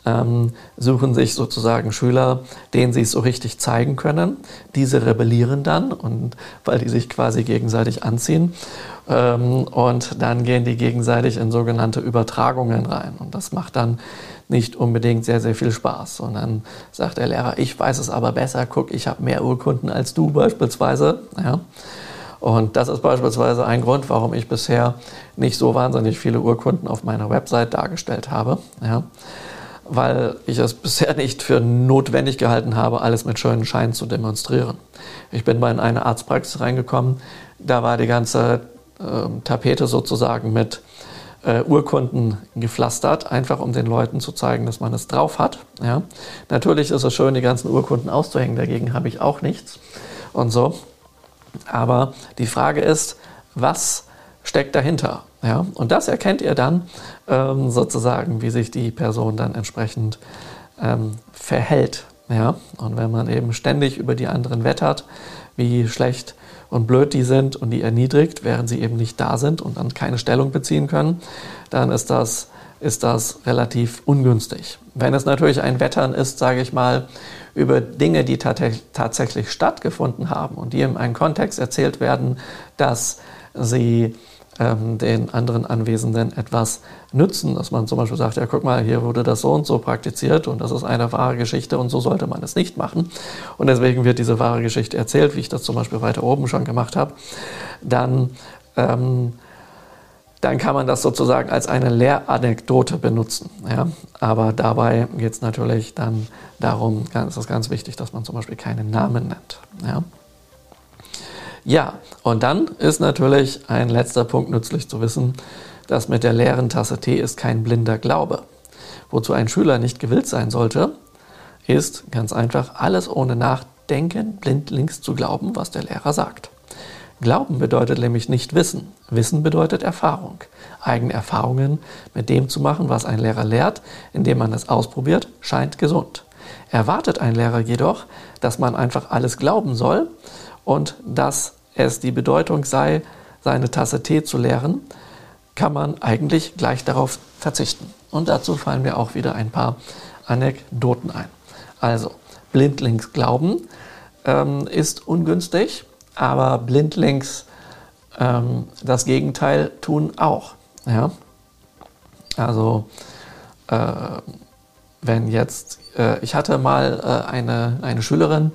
ähm, suchen sich sozusagen Schüler, denen sie es so richtig zeigen können. Diese rebellieren dann und weil die sich quasi gegenseitig anziehen. Ähm, und dann gehen die gegenseitig in sogenannte Übertragungen rein. Und das macht dann nicht unbedingt sehr, sehr viel Spaß. Und dann sagt der Lehrer, ich weiß es aber besser, guck, ich habe mehr Urkunden als du beispielsweise. Ja. Und das ist beispielsweise ein Grund, warum ich bisher nicht so wahnsinnig viele Urkunden auf meiner Website dargestellt habe. Ja weil ich es bisher nicht für notwendig gehalten habe, alles mit schönen Scheinen zu demonstrieren. Ich bin mal in eine Arztpraxis reingekommen, da war die ganze äh, Tapete sozusagen mit äh, Urkunden gepflastert, einfach um den Leuten zu zeigen, dass man es drauf hat. Ja. Natürlich ist es schön, die ganzen Urkunden auszuhängen, dagegen habe ich auch nichts und so. Aber die Frage ist, was steckt dahinter? Ja? Und das erkennt ihr dann ähm, sozusagen, wie sich die Person dann entsprechend ähm, verhält. Ja? Und wenn man eben ständig über die anderen wettert, wie schlecht und blöd die sind und die erniedrigt, während sie eben nicht da sind und dann keine Stellung beziehen können, dann ist das, ist das relativ ungünstig. Wenn es natürlich ein Wettern ist, sage ich mal, über Dinge, die tatsächlich stattgefunden haben und die in einem Kontext erzählt werden, dass sie ähm, den anderen Anwesenden etwas nützen, dass man zum Beispiel sagt, ja guck mal, hier wurde das so und so praktiziert und das ist eine wahre Geschichte und so sollte man es nicht machen. Und deswegen wird diese wahre Geschichte erzählt, wie ich das zum Beispiel weiter oben schon gemacht habe. Dann ähm, dann kann man das sozusagen als eine Lehranekdote benutzen. Ja? Aber dabei geht es natürlich dann darum, es ist ganz wichtig, dass man zum Beispiel keinen Namen nennt. Ja? Ja, und dann ist natürlich ein letzter Punkt nützlich zu wissen, dass mit der leeren Tasse Tee ist kein blinder Glaube. Wozu ein Schüler nicht gewillt sein sollte, ist ganz einfach alles ohne Nachdenken blindlings zu glauben, was der Lehrer sagt. Glauben bedeutet nämlich nicht Wissen. Wissen bedeutet Erfahrung. Eigene Erfahrungen mit dem zu machen, was ein Lehrer lehrt, indem man es ausprobiert, scheint gesund. Erwartet ein Lehrer jedoch, dass man einfach alles glauben soll und dass es die Bedeutung sei, seine Tasse Tee zu leeren, kann man eigentlich gleich darauf verzichten. Und dazu fallen mir auch wieder ein paar Anekdoten ein. Also, blindlings glauben ähm, ist ungünstig, aber blindlings ähm, das Gegenteil tun auch. Ja? Also, äh, wenn jetzt, äh, ich hatte mal äh, eine, eine Schülerin,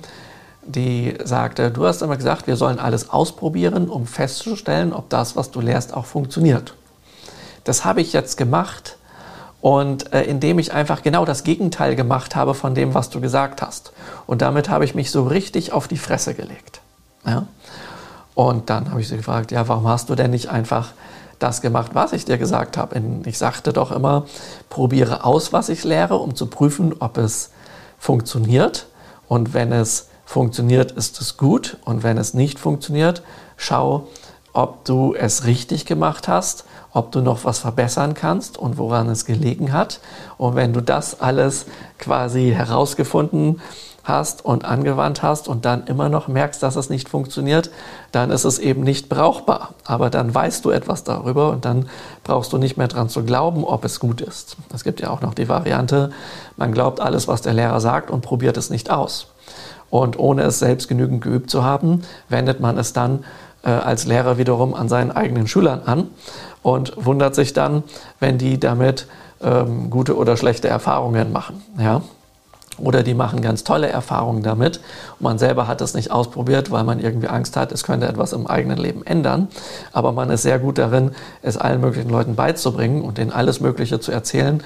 die sagte, du hast immer gesagt, wir sollen alles ausprobieren, um festzustellen, ob das, was du lehrst, auch funktioniert. Das habe ich jetzt gemacht und äh, indem ich einfach genau das Gegenteil gemacht habe von dem, was du gesagt hast. Und damit habe ich mich so richtig auf die Fresse gelegt. Ja? Und dann habe ich sie gefragt, ja, warum hast du denn nicht einfach das gemacht, was ich dir gesagt habe? Ich sagte doch immer, probiere aus, was ich lehre, um zu prüfen, ob es funktioniert. Und wenn es funktioniert, ist es gut. Und wenn es nicht funktioniert, schau, ob du es richtig gemacht hast, ob du noch was verbessern kannst und woran es gelegen hat. Und wenn du das alles quasi herausgefunden hast und angewandt hast und dann immer noch merkst, dass es nicht funktioniert, dann ist es eben nicht brauchbar. Aber dann weißt du etwas darüber und dann brauchst du nicht mehr dran zu glauben, ob es gut ist. Es gibt ja auch noch die Variante, man glaubt alles, was der Lehrer sagt und probiert es nicht aus. Und ohne es selbst genügend geübt zu haben, wendet man es dann äh, als Lehrer wiederum an seinen eigenen Schülern an und wundert sich dann, wenn die damit ähm, gute oder schlechte Erfahrungen machen. Ja? Oder die machen ganz tolle Erfahrungen damit. Und man selber hat es nicht ausprobiert, weil man irgendwie Angst hat, es könnte etwas im eigenen Leben ändern. Aber man ist sehr gut darin, es allen möglichen Leuten beizubringen und denen alles Mögliche zu erzählen,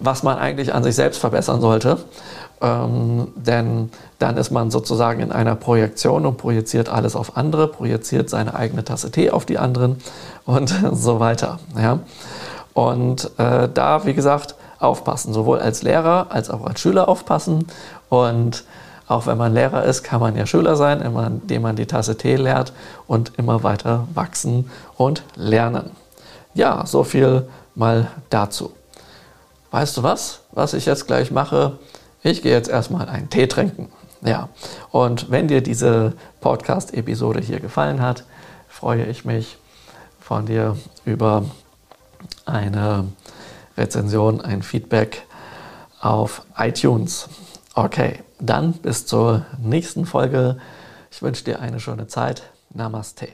was man eigentlich an sich selbst verbessern sollte. Ähm, denn dann ist man sozusagen in einer Projektion und projiziert alles auf andere, projiziert seine eigene Tasse Tee auf die anderen und *laughs* so weiter. Ja? Und äh, da, wie gesagt, aufpassen, sowohl als Lehrer als auch als Schüler aufpassen. Und auch wenn man Lehrer ist, kann man ja Schüler sein, indem man die Tasse Tee lehrt und immer weiter wachsen und lernen. Ja, so viel mal dazu. Weißt du was, was ich jetzt gleich mache? Ich gehe jetzt erstmal einen Tee trinken. Ja, und wenn dir diese Podcast-Episode hier gefallen hat, freue ich mich von dir über eine Rezension, ein Feedback auf iTunes. Okay, dann bis zur nächsten Folge. Ich wünsche dir eine schöne Zeit. Namaste.